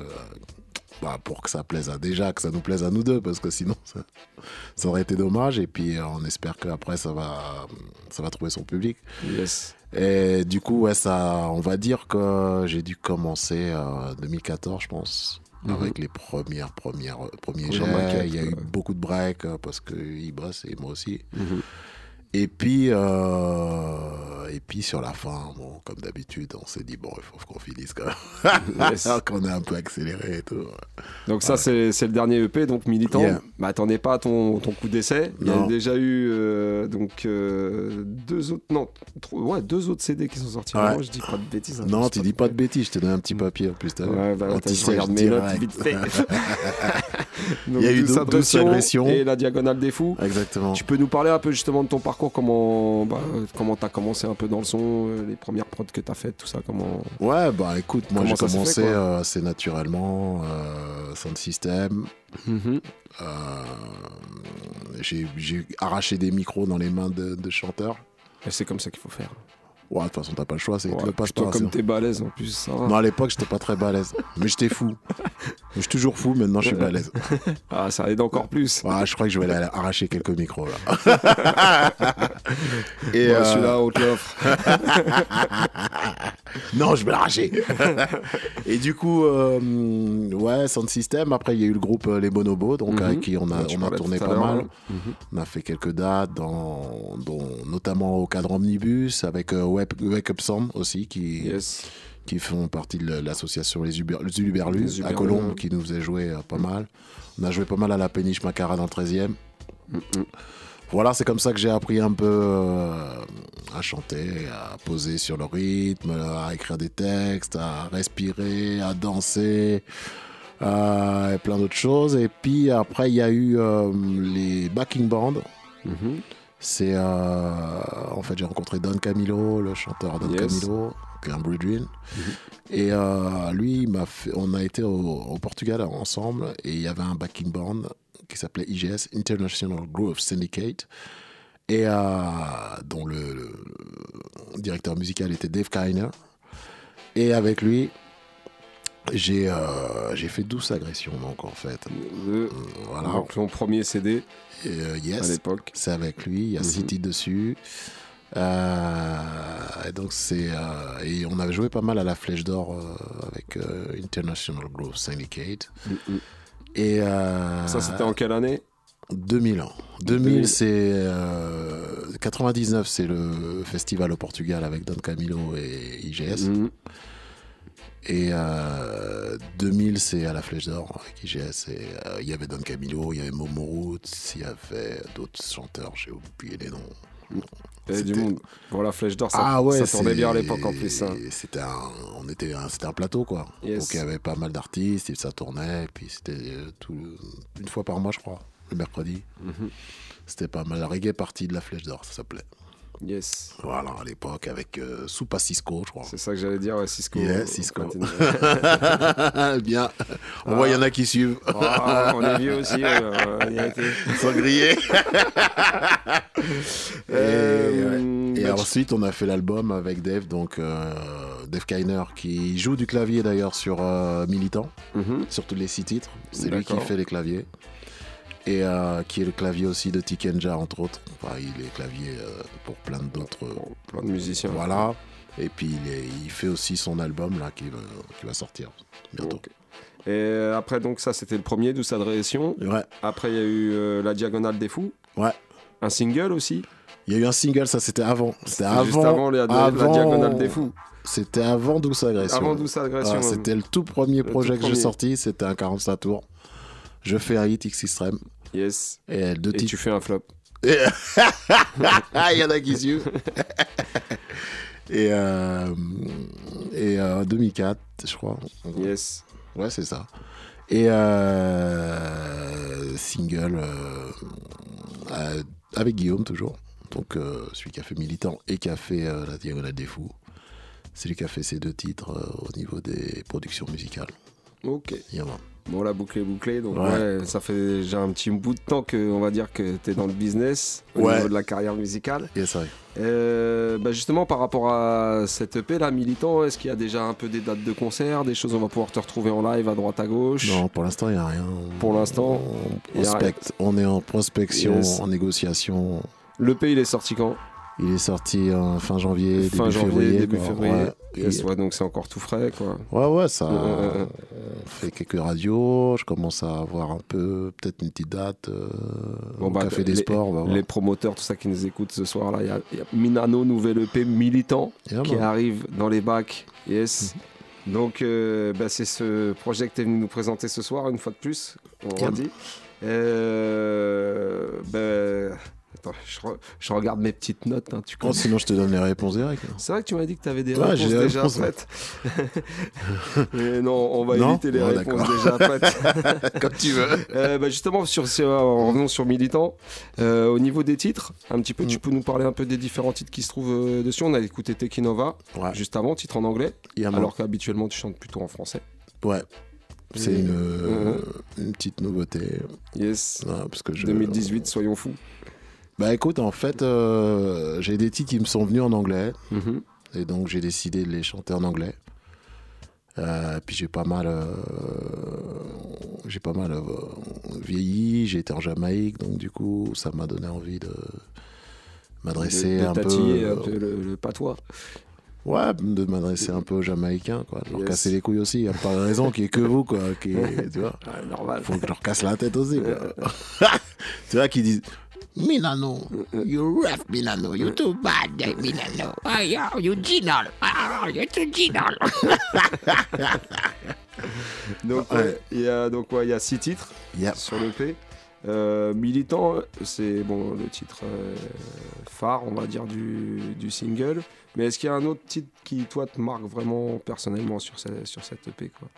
bah, pour que ça plaise à déjà, que ça nous plaise à nous deux, parce que sinon, ça, ça aurait été dommage. Et puis, euh, on espère qu'après, ça va, ça va trouver son public. Yes. Et du coup, ouais, ça, on va dire que j'ai dû commencer en 2014, je pense. Mhm. Avec les premières, premières, premiers Première jets, il y a eu beaucoup de breaks euh, parce qu'il bosse et moi aussi. Mhm. Et puis, euh, et puis sur la fin, bon, comme d'habitude, on s'est dit bon, il faut qu'on finisse quand même, Yes. qu'on est un peu accéléré et tout. Donc ça, c'est c'est le dernier EP, donc militant. Yeah. Bah, attendez pas à ton, ton coup d'essai. Il y a déjà eu euh, donc euh, deux autres, non, trois- ouais, deux autres CD qui sont sortis. Ouais. avant, je dis pas de bêtises. hein, Non, tu dis pas de bêtises, je te donne un petit papier en plus. Ouais, bah, On attends, t'y je sèche regarde mes notes direct. vite fait. Donc, Il y a eu douce douze agression agressions. et la diagonale des fous. Exactement. Tu peux nous parler un peu justement de ton parcours parcours, comment bah, euh, comment t'as commencé un peu dans le son, euh, les premières prods que t'as faites, tout ça, comment Ouais, bah écoute, moi j'ai commencé fait, euh, assez naturellement, euh, Sound System. Mhm. Euh, j'ai j'ai arraché des micros dans les mains de, de chanteurs. Et c'est comme ça qu'il faut faire. Ouais, de toute façon, t'as pas le choix, c'est Ouais, le passe pas. comme t'es balèze en plus, ça va. Non, à l'époque, j'étais pas très balèze. mais j'étais fou. Je suis toujours fou, maintenant je suis balèze. Ah, ça aide encore plus. Ah, je crois que je vais aller arracher quelques micros là. Et euh, celui-là, on te l'offre. non, je vais l'arracher. Et du coup, euh, ouais, Sound System. Après, il y a eu le groupe euh, Les Bonobos, donc Mhm. avec qui on a, Ouais, on a tourné pas mal. ouais. Mhm. On a fait quelques dates, dans, notamment au cadre Omnibus, avec euh, Wake, Wake Up Sound aussi, qui, qui font partie de l'association Les, Uber, les Uberlus, à Colombes, qui nous faisait jouer euh, pas mal. On a joué pas mal à la péniche Macara dans le 13e. Voilà, c'est comme ça que j'ai appris un peu euh, à chanter, à poser sur le rythme, à écrire des textes, à respirer, à danser, euh, et plein d'autres choses. Et puis après, il y a eu euh, les backing bands. Mhm. C'est en fait j'ai rencontré Don Camilo, le chanteur Don Yes. Camilo, qui est un Bridgewin. Et euh, lui, il m'a fait- on a été au, au Portugal ensemble et il y avait un backing band qui s'appelait IGS, International Groove Syndicate, et euh, dont le, le directeur musical était Dave Kiner. Et avec lui, j'ai euh, j'ai fait douce agression donc en fait. Le- voilà. Donc, ton premier CD Euh, yes. à l'époque. C'est avec lui, il y a six Mhm. dessus. Euh, et donc c'est euh, et on avait joué pas mal à la Flèche d'Or euh, avec euh, International Groove Syndicate. Et euh, Mhm. Ça, c'était en quelle année? 2000 ans. 2000, 2000. c'est euh, 99, c'est le festival au Portugal avec Don Camilo et IGS. Mhm. Et euh, 2000, c'est à la Flèche d'Or avec IGS. Et euh, il y avait Don Camilo, il y avait Momo Roots, il y avait d'autres chanteurs, j'ai oublié les noms. Il y avait du monde. Pour la flèche d'or, ça, ah ouais, ça tournait bien à l'époque en plus. hein. C'était un, on était, un- c'était un plateau quoi. Yes. Donc il y avait pas mal d'artistes et ça tournait. Et puis c'était euh, tout, une fois par mois, je crois, le mercredi. Mhm. C'était pas mal. La reggae partie de la Flèche d'Or, ça s'appelait. Yes. Voilà, à l'époque avec euh, Soupa Cisco, je crois. C'est ça que j'allais dire, ouais, Cisco. Yeah, Cisco. Bien. On voit, il y en a qui suivent. Ah, on est vieux aussi, euh. Sans griller. et Euh, et ensuite, on a fait l'album avec Dave, donc euh, Dave Kiner, qui joue du clavier d'ailleurs sur euh, Militant, sur tous les six titres. C'est lui qui fait les claviers. Et euh, qui est le clavier aussi de Tikenja, entre autres. Enfin, il est clavier euh, pour plein d'autres. plein de musiciens. Voilà. Et puis, il, est- il fait aussi son album là qui va, qui va sortir bientôt. Et après, donc, ça, c'était le premier, Douce Adression. Ouais. Après, il y a eu euh, La Diagonale des Fous. Ouais. Un single aussi. Il y a eu un single, ça c'était avant. C'était C'était juste avant la- la Diagonale des Fous. C'était avant Douce Agression. Avant Douce Agression, Ouais, c'était le tout premier Le projet tout que j'ai sorti, c'était un 45 tours. Je fais un hit X Extreme. Yes. Et deux Et tu fais un flop. Il y en a qui suivent. et euh, et euh, 2004, je crois. Yes. Ouais, c'est ça. Et euh, single euh, avec Guillaume toujours. Donc celui qui a fait Militant et qui a fait La Diagonale des Fous. C'est lui qui a fait ces deux titres au niveau des productions musicales. Ok. Yeah, man. Bon, la boucle est bouclée, donc Ouais. ouais, ça fait déjà un petit bout de temps que, on va dire que tu es dans le business au Ouais. niveau de la carrière musicale. Yes. Euh, bah justement, par rapport à cette EP là, Militant, est-ce qu'il y a déjà un peu des dates de concert, des choses on va pouvoir te retrouver en live à droite à gauche? Non, pour l'instant, il n'y a rien. Pour l'instant, On, prospecte. on est en prospection, Yes. en négociation. L'EP, il est sorti quand? Il est sorti en fin janvier, Fin début janvier, février. début quoi. février. Ouais. Yes, Et- ouais, donc c'est encore tout frais, quoi. Ouais, ouais, ça. Euh, euh, euh. On fait quelques radios. Je commence à avoir un peu, peut-être une petite date euh, au Café des les, Sports. les promoteurs, tout ça qui nous écoutent ce soir là, il y a, il y a Minano, nouvelle EP militant Yeah, qui arrive dans les bacs. Yes. Donc euh, bah, c'est ce projet que tu es venu nous présenter ce soir, une fois de plus, on Yeah. redit. Attends, je, re- je regarde mes petites notes. hein, tu Oh, sinon, je te donne les réponses direct. hein. C'est vrai que tu m'as dit que tu avais des Ouais, réponses déjà réponses, prêtes. Mais non, on va Non éviter les réponses déjà prêtes. Comme tu veux. Euh, bah, justement, sur, sur- en revenant sur Militant, euh, au niveau des titres, un petit peu, tu peux nous parler un peu des différents titres qui se trouvent euh, dessus. On a écouté Tekinova juste avant, titre en anglais, alors qu'habituellement tu chantes plutôt en français. Ouais. C'est une, une petite nouveauté. Yes. Ouais, parce que je... 2018, soyons fous. Bah écoute, en fait, euh, j'ai des titres qui me sont venus en anglais. Mhm. Et donc j'ai décidé de les chanter en anglais. Euh, puis j'ai pas mal, euh, j'ai pas mal vieilli. J'ai été en Jamaïque, donc du coup, ça m'a donné envie de m'adresser un peu. un peu le, le patois. Ouais, de m'adresser un peu aux Jamaïcains, quoi. De leur Yes. casser les couilles aussi. Il n'y a pas de raison qu'il n'y ait que vous, quoi. Qui, tu vois. Ouais, normal. Faut que je leur casse la tête aussi, quoi. tu vois, qui disent Milano, you rough Milano, you too bad, Milano. Oh, yo, you Ginal. Oh, you're too Ginal. Donc, Ouais. ouais, il y a donc ouais, il y a six titres sur le P. Euh, Militant, c'est bon le titre euh, phare, on va dire du, du single. Mais est-ce qu'il y a un autre titre qui toi te marque vraiment personnellement sur cette, sur cette EP quoi?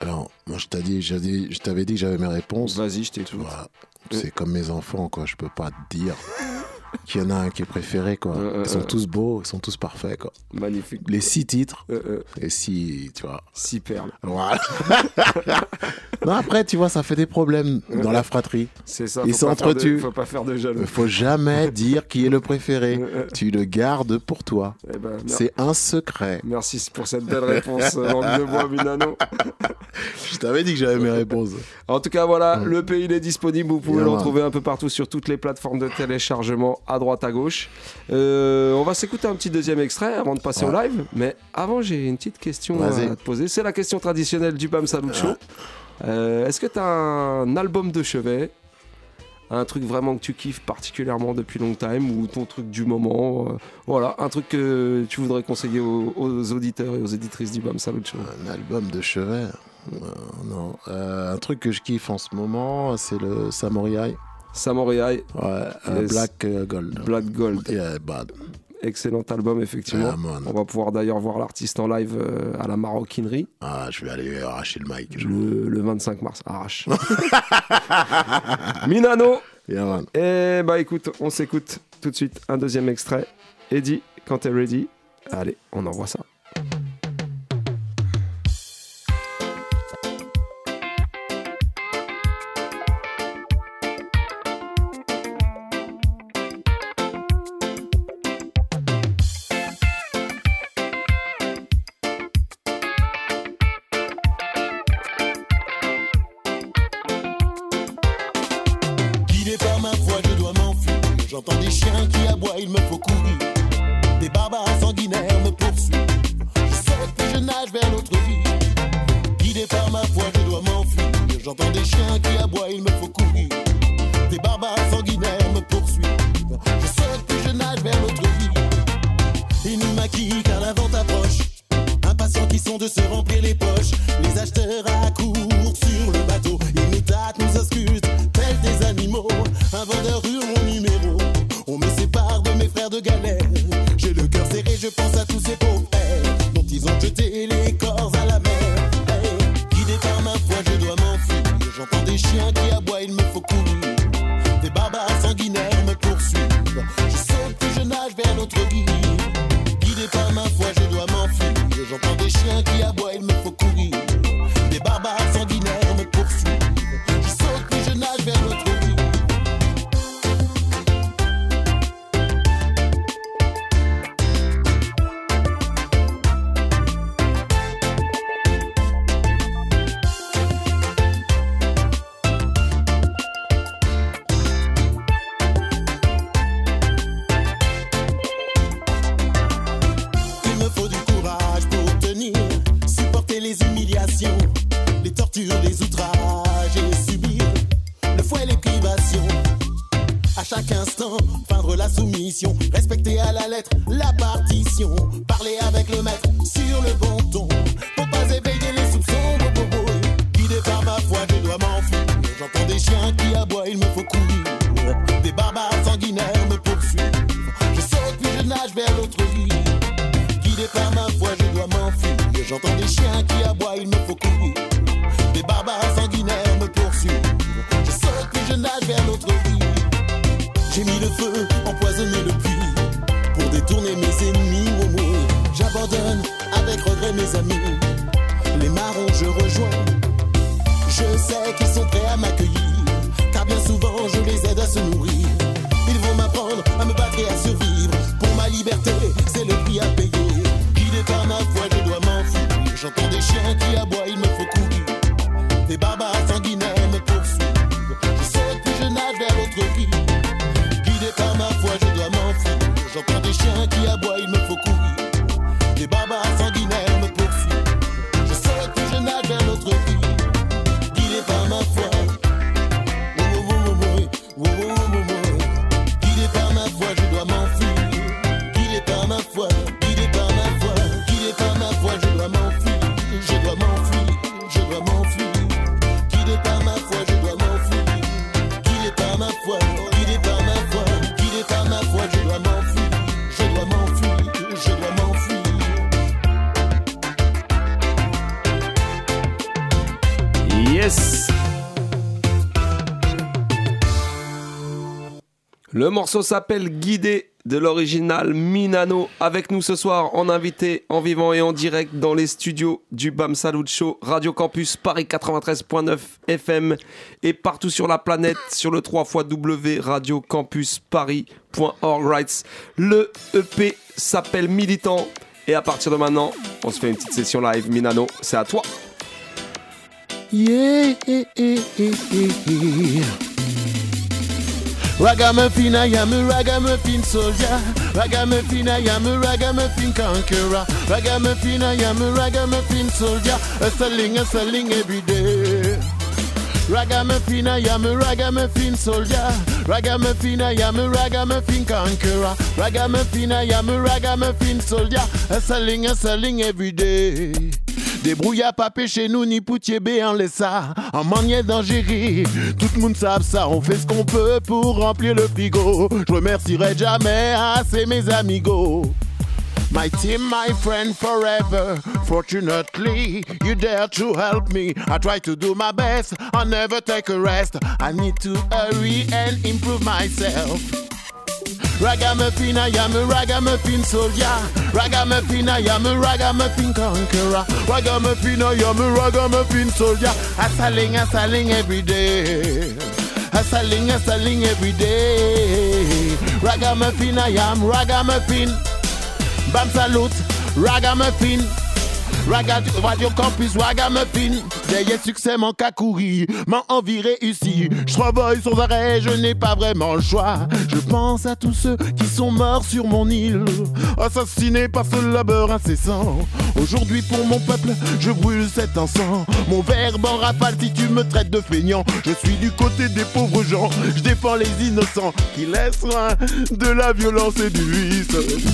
Alors, moi, je t'ai dit, j'ai dit- je t'avais dit que j'avais mes réponses. Vas-y, je t'écoute. Voilà. C'est comme mes enfants, quoi. Je peux pas te dire qu'il y en a un qui est préféré, quoi. Euh, Ils sont euh, tous beaux, ils sont tous parfaits, quoi. Magnifique. Les six titres, Euh, et six, tu vois. Six perles. Voilà. non, après, tu vois, ça fait des problèmes dans la fratrie. C'est ça. Ils s'entretuent. Faut pas faire de jaloux. Il faut jamais dire qui est le préféré. tu le gardes pour toi. Eh ben, C'est un secret. Merci pour cette belle réponse, euh, langue de bois, Milano. Je t'avais dit que j'avais mes réponses. En tout cas, voilà, le pays il est disponible. Vous pouvez le retrouver un peu partout sur toutes les plateformes de téléchargement, à droite, à gauche. Euh, on va s'écouter un petit deuxième extrait avant de passer au live. Mais avant, j'ai une petite question à te poser. C'est la question traditionnelle du Bam Salut Show. Euh, Est-ce que tu as un album de chevet? Un truc vraiment que tu kiffes particulièrement depuis long time ou ton truc du moment? Euh, voilà un truc que tu voudrais conseiller aux, aux auditeurs et aux éditrices du BAM Salut Show Un album de chevet? Euh, Non. Euh, un truc que je kiffe en ce moment, c'est le Samurai. Samurai Ouais, euh. Black Gold. Black Gold. Yeah, bad. excellent album effectivement. On va pouvoir d'ailleurs voir l'artiste en live euh, à la maroquinerie Ah, je vais aller arracher le mic. le, le 25 mars. Arrache. Minano. Yeah, et bah écoute on s'écoute tout de suite un deuxième extrait. Eddie quand t'es ready allez on envoie ça J'ai mis le feu, empoisonné le puits. Pour détourner mes ennemis, oh, oh. j'abandonne avec regret mes amis. Les marrons, je rejoins. Je sais qu'ils sont prêts à m'accueillir. Car bien souvent, je les aide à se nourrir. Ils vont m'apprendre à me battre et à survivre. Pour ma liberté, c'est le prix à payer. Guidé par ma foi, je dois m'enfuir. J'entends des chiens qui aboient, il me Le morceau s'appelle Guidé de l'original Minano. Avec nous ce soir en invité, en vivant et en direct dans les studios du Bam Salut Show, Radio Campus Paris 93.9 FM et partout sur la planète sur le 3 W Radio Campus Paris.org. Rights. Le EP s'appelle Militant et à partir de maintenant, on se fait une petite session live. Minano, c'est à toi. Yeah. Ragamuffin, I am a ragamuffin soldier. Ragamuffin, I am a ragamuffin conqueror. Ragamuffin, I am a ragamuffin soldier. Hustling, hustling every day. Ragamuffin, I am a ragamuffin soldier. Ragamuffin, I am a ragamuffin conqueror. Ragamuffin, I am a ragamuffin soldier. Hustling, hustling every day. Débrouilla pas chez nous ni poutier B en laissa En manière d'ingérer Tout le monde savent ça On fait ce qu'on peut pour remplir le frigo Je remercierai jamais assez mes amigos My team, my friend forever. Fortunately, you dare to help me. I try to do my best. I never take a rest. I need to hurry and improve myself. Ragamuffin, I am a ragamuffin soldier. Ragamuffin, I am a ragamuffin conqueror. Ragamuffin, I am a ragamuffin soldier. Hustling, hustling every day. Hustling, hustling every day. Ragamuffin, I am ragamuffin. Bam salute, ragamuffin. Raga, Radio Campus, ragamuffin. Derrière succès, manque à courir, m'en envie réussi. Je travaille sans arrêt, je n'ai pas vraiment le choix. Je pense à tous ceux qui sont morts sur mon île, assassinés par ce labeur incessant. Aujourd'hui, pour mon peuple, je brûle cet encens. Mon verbe en rafale si tu me traites de feignant. Je suis du côté des pauvres gens, je défends les innocents qui laissent loin de la violence et du vice.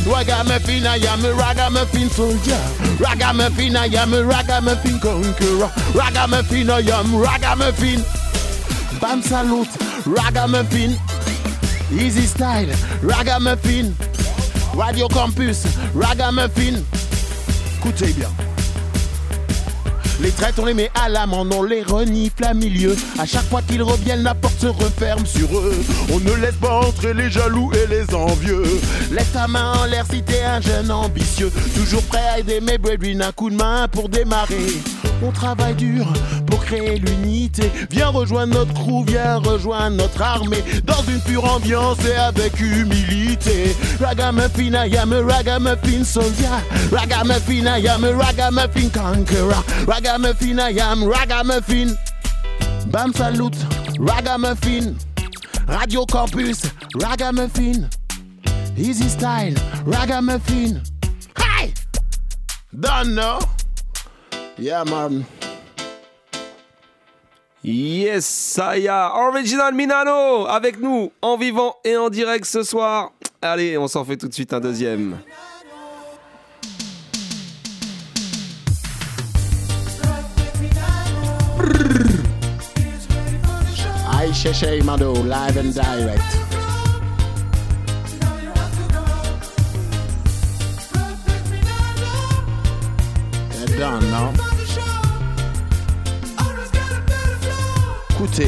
Ragamuffin, I am a ragamuffin soldier. Ragamuffin, I am a ragamuffin conqueror. Ragamuffin, I am ragamuffin. Bam salute, ragamuffin. Easy style, ragamuffin. Radio Campus, ragamuffin. Écoutez bien. Les traites, on les met à l'amende, on les renifle à milieu. À chaque fois qu'ils reviennent, la porte se referme sur eux. On ne laisse pas entrer les jaloux et les envieux. Laisse ta main en l'air si t'es un jeune ambitieux. Toujours prêt à aider mes brethren, un coup de main pour démarrer. On travaille dur pour créer l'unité. Viens rejoindre notre crew, viens rejoindre notre armée. Dans une pure ambiance et avec humilité. Ragamuffin, I am a ragamuffin soldier. Ragamuffin, I am a ragamuffin conqueror. Ragamuffin, I am ragamuffin. Bam salute, ragamuffin. Radio Campus, ragamuffin. Easy style, ragamuffin. Hey! Don't know. Yeah, man. Yes, ça y a Original Minano avec nous en vivant et en direct ce soir. Allez, on s'en fait tout de suite un deuxième. Live and direct. Down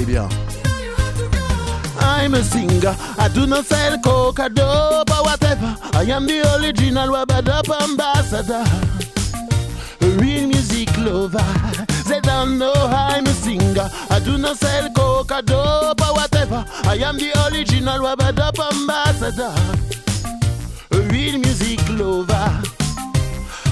bien. I'm a singer. I do not sell coca, dope, whatever. I am the original Wabadop ambassador. A real music lover. They don't know I'm a singer. I do not sell coca, dope, whatever. I am the original Wabadop ambassador. A real music lover.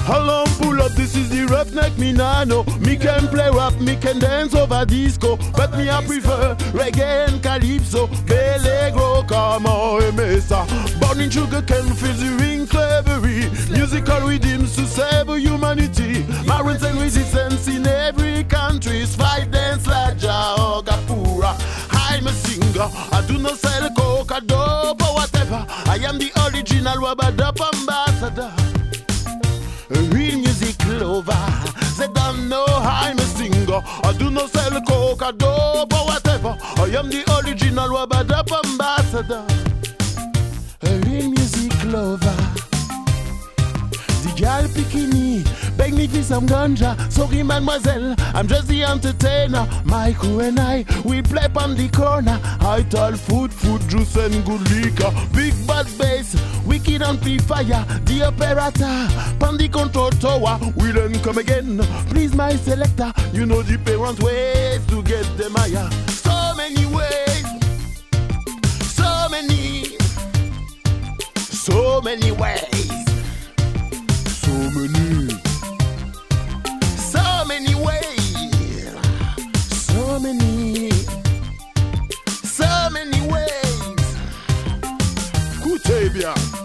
Alarm pull up, this is the roughneck me nano. Me can play rap, me can dance over disco. But me I prefer reggae and calypso. Belegro, come on, mesa. Born in sugar cane fields, the ring clevery. Musical rhythms to save humanity. Marines and resistance in every country's fight dance like Gapura. I'm a singer, I do not sell coke, coca, dope or whatever. I am the original Wabadop ambassador a real music lover. They don't know I'm a singer. I do not sell coca, dope or whatever. I am the original Wabadop ambassador. A real music lover. Girl bikini, beg me for some ganja. Sorry, mademoiselle, I'm just the entertainer. My crew and I, we play on the corner. I tell food, food, juice and good liquor. Big bad bass, wicked amplifier. The operator, pan the control tower. We then come again. Please, my selector, you know the parent ways to get them higher. So many ways, so many, so many ways. So many, so many ways, so many, so many ways. Écoutez bien.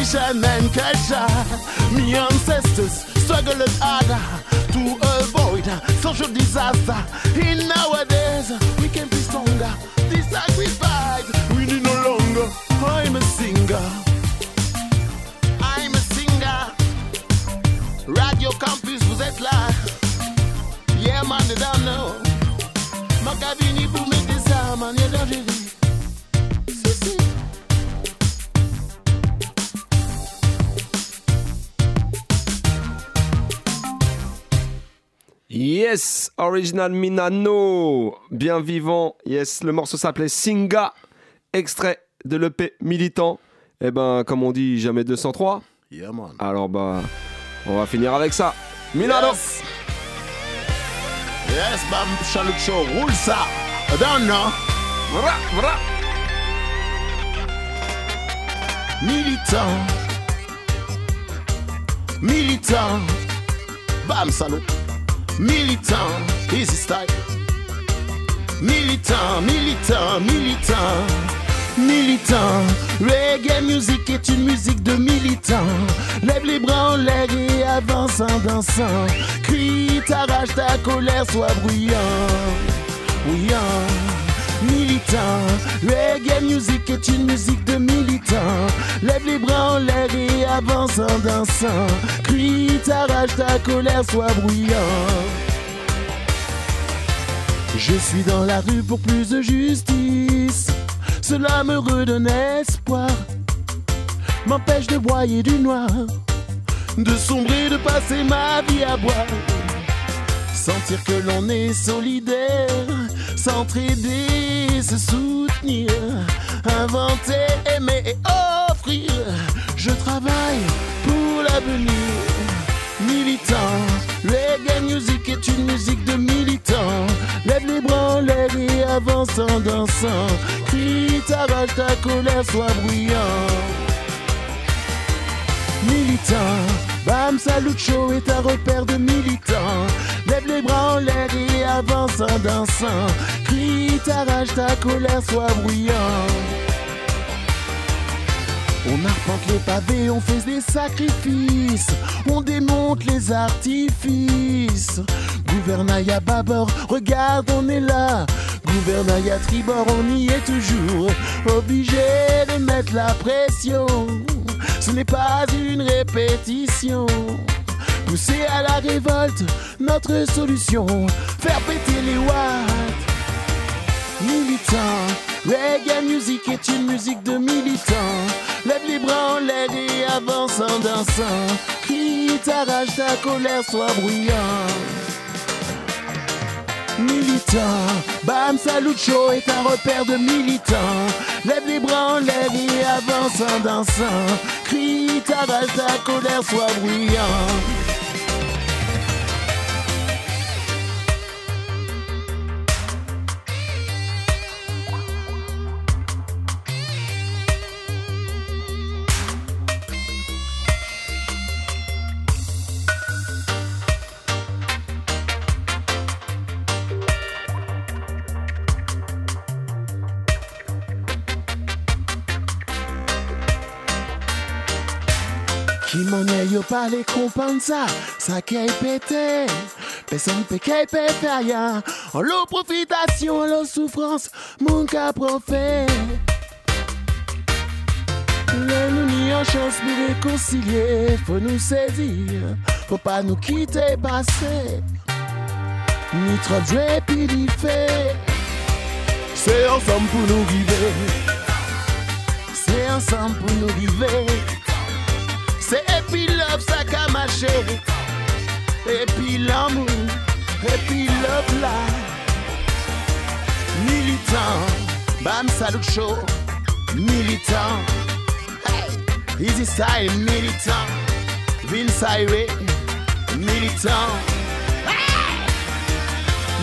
tradition and culture Me ancestors struggled harder To avoid social disaster. In nowadays, we can be stronger. This sacrifice, we need no longer. I'm a singer. I'm a singer. Radio Campus, vous êtes là. Yeah, man, they don't know. Macavini pour mettre des armes en dangereux. Yes, Original Minano, bien vivant. Yes, le morceau s'appelait Singa, extrait de l'EP Militant. Eh ben, comme on dit, jamais 203. Yeah, man. Alors, bah, on va finir avec ça. Minano. Yes. Yes, Bam Chalouk Show, roule ça. Know. Vra, vra. Militant. Militant. Bam Salut. Militant. Easy style. Militant, militant, militant. Militant, reggae music est une musique de militant. Lève les bras en l'air et avance en dansant. Crie, t'arrache ta colère, sois bruyant. Bruyant, militant. Reggae music est une musique de militant. Lève les bras en l'air et avance en dansant. Crie, t'arrache ta colère, sois bruyant. Je suis dans la rue pour plus de justice. Cela me redonne espoir. M'empêche de broyer du noir. De sombrer, de passer ma vie à boire. Sentir que l'on est solidaire. S'entraider, se soutenir. Inventer, aimer et offrir. Je travaille pour l'avenir militant. Reggae music est une musique de militant. Lève les bras l'air et avance en dansant. Crie, t'arrache ta colère, sois bruyant. Militant, Bam Salut Show est un repère de militants. Lève les bras en l'air et avance en dansant. Crie, t'arrache ta colère, sois bruyant. On arpente les pavés, on fait des sacrifices, on démonte les artifices. Gouvernail à bâbord, regarde, on est là. Gouvernail à tribord, on y est toujours. Obligé de mettre la pression, ce n'est pas une répétition. Pousser à la révolte, notre solution, faire péter les watts. Militant, reggae music est une musique de militants. Lève les bras en l'air et avance en dansant. Crie, t'arrache ta colère, sois bruyant. Militant, Bam Salut Show est un repère de militants. Lève les bras en l'air et avance en dansant. Crie, t'arrache ta colère, sois bruyant. Qui m'en est pas les comprendre ça, ça qui est pété. Personne peut peut faire rien. En l'eau profitation, en l'eau souffrance, mon cas profait. Les nous ni en chance nous réconcilier, faut nous saisir, faut pas nous quitter passer. Ni trop jouer puis l'y fait. C'est ensemble pour nous vivre. C'est ensemble pour nous vivre. C'est puis love ça qu'a marché. Puis l'amour, puis love là. Militant, bam salut chaud, militant. Easy style, militant. Vince Irie, militant.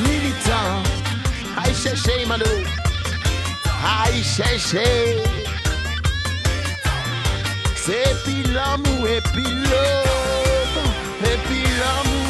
Militant. Aïe chercher, Mano. Aïe. C'est puis l'amour et puis l'eau. Et puis l'amour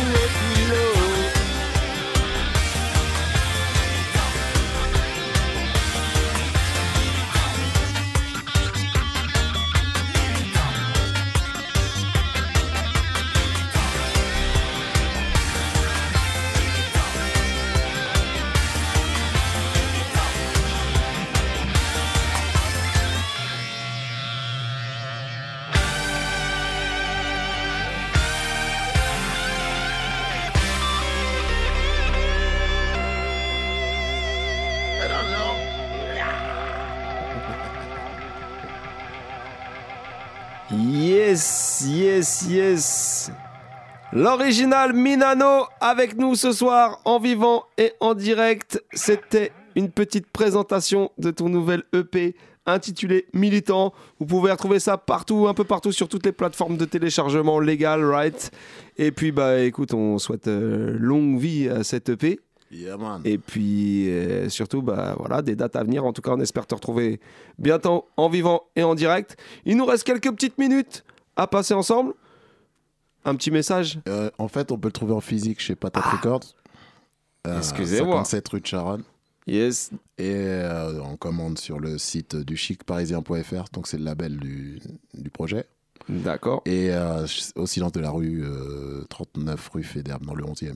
yes, yes. L'original Minano avec nous ce soir en vivant et en direct. C'était une petite présentation de ton nouvel EP intitulé Militant. Vous pouvez retrouver ça partout, un peu partout sur toutes les plateformes de téléchargement légal, right? Et puis bah écoute, on souhaite euh, longue vie à cet EP. Yeah, man. Et puis euh, surtout, bah voilà, des dates à venir. En tout cas, on espère te retrouver bientôt en vivant et en direct. Il nous reste quelques petites minutes à passer ensemble. Un petit message. Euh, en fait, on peut le trouver en physique chez Patate Records. Euh, Excusez-moi. 57 rue de Charonne. Yes. Et euh, on commande sur le site du chicparisien.fr, donc c'est le label du, du projet. D'accord. Et euh, au silence de la rue, euh, 39 rue Fédère, dans le 11e.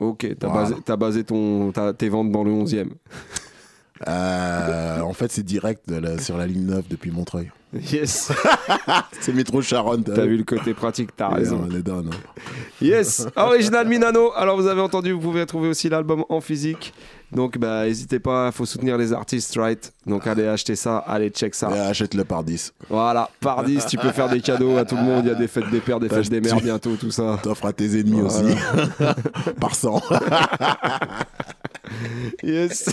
Ok, t'as Voilà. basé, t'as basé ton, ta- tes ventes dans le 11e. Euh, en fait, c'est direct la- sur la ligne 9 depuis Montreuil. Yes. c'est métro Charonne. T'as vu le côté pratique, t'as Yeah, raison. on est down, hein. Yes, original Minano. Alors vous avez entendu, vous pouvez trouver aussi l'album en physique. Donc bah n'hésitez pas, faut soutenir les artistes, right? Donc allez acheter ça, allez check ça. Et achète-le par 10. Voilà, par 10, tu peux faire des cadeaux à tout le monde. Il y a des fêtes des pères, des fêtes des mères bientôt, tout ça. T'offres à tes ennemis Voilà. aussi. par 100. Yes.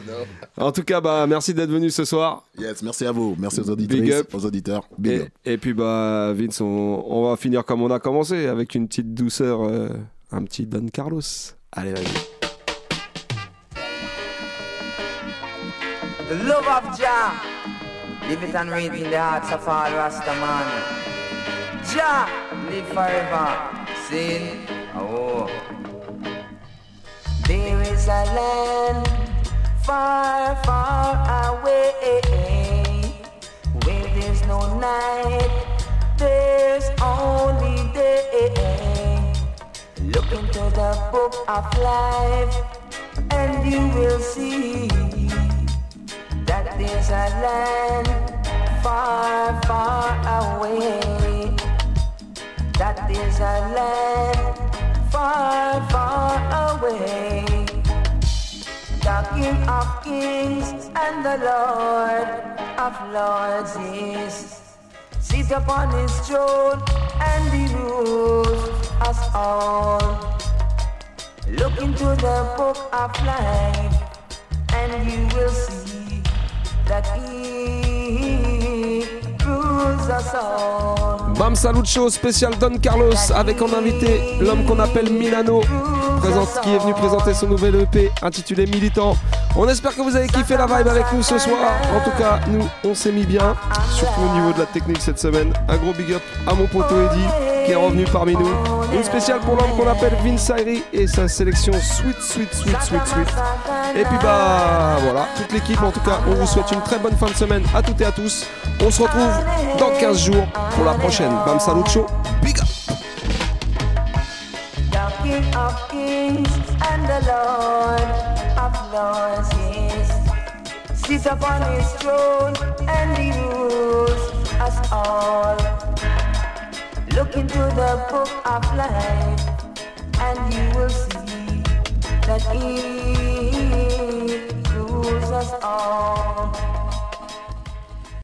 En tout cas, bah merci d'être venu ce soir. Yes, merci à vous. Merci aux up. aux auditeurs. Big Et, up. et puis bah Vince, on, on va finir comme on a commencé, avec une petite douceur, euh, un petit Don Carlos. Allez, vas-y. The love of Jah, live it and read in the hearts of all Rasta man. Jah, live forever. Sin, oh. There is a land far, far away where there's no night, there's only day. Look into the book of life, and you will see that there's a land far, far away. That there's a land far, far away. The King of Kings and the Lord of Lords is sit upon his throne and he rules us all. Look into the book of life and you will see that he rules us all. Bam Salut Show spécial Don Carlos avec en invité l'homme qu'on appelle Milano qui est venu présenter son nouvel EP intitulé Militant. On espère que vous avez kiffé la vibe avec nous ce soir. En tout cas, nous on s'est mis bien, surtout au niveau de la technique cette semaine. Un gros big up à mon poteau Eddie qui est revenu parmi nous. Une spéciale pour l'homme qu'on appelle Vince Ayri et sa sélection Sweet Sweet Sweet Sweet Sweet. Et puis bah voilà, toute l'équipe en tout cas, on vous souhaite une très bonne fin de semaine à toutes et à tous. On se retrouve dans 15 jours pour la prochaine. Bam Salut Show. Big up sit upon his throne and he rules us all. Look into the book of life, and you will see that it rules us all.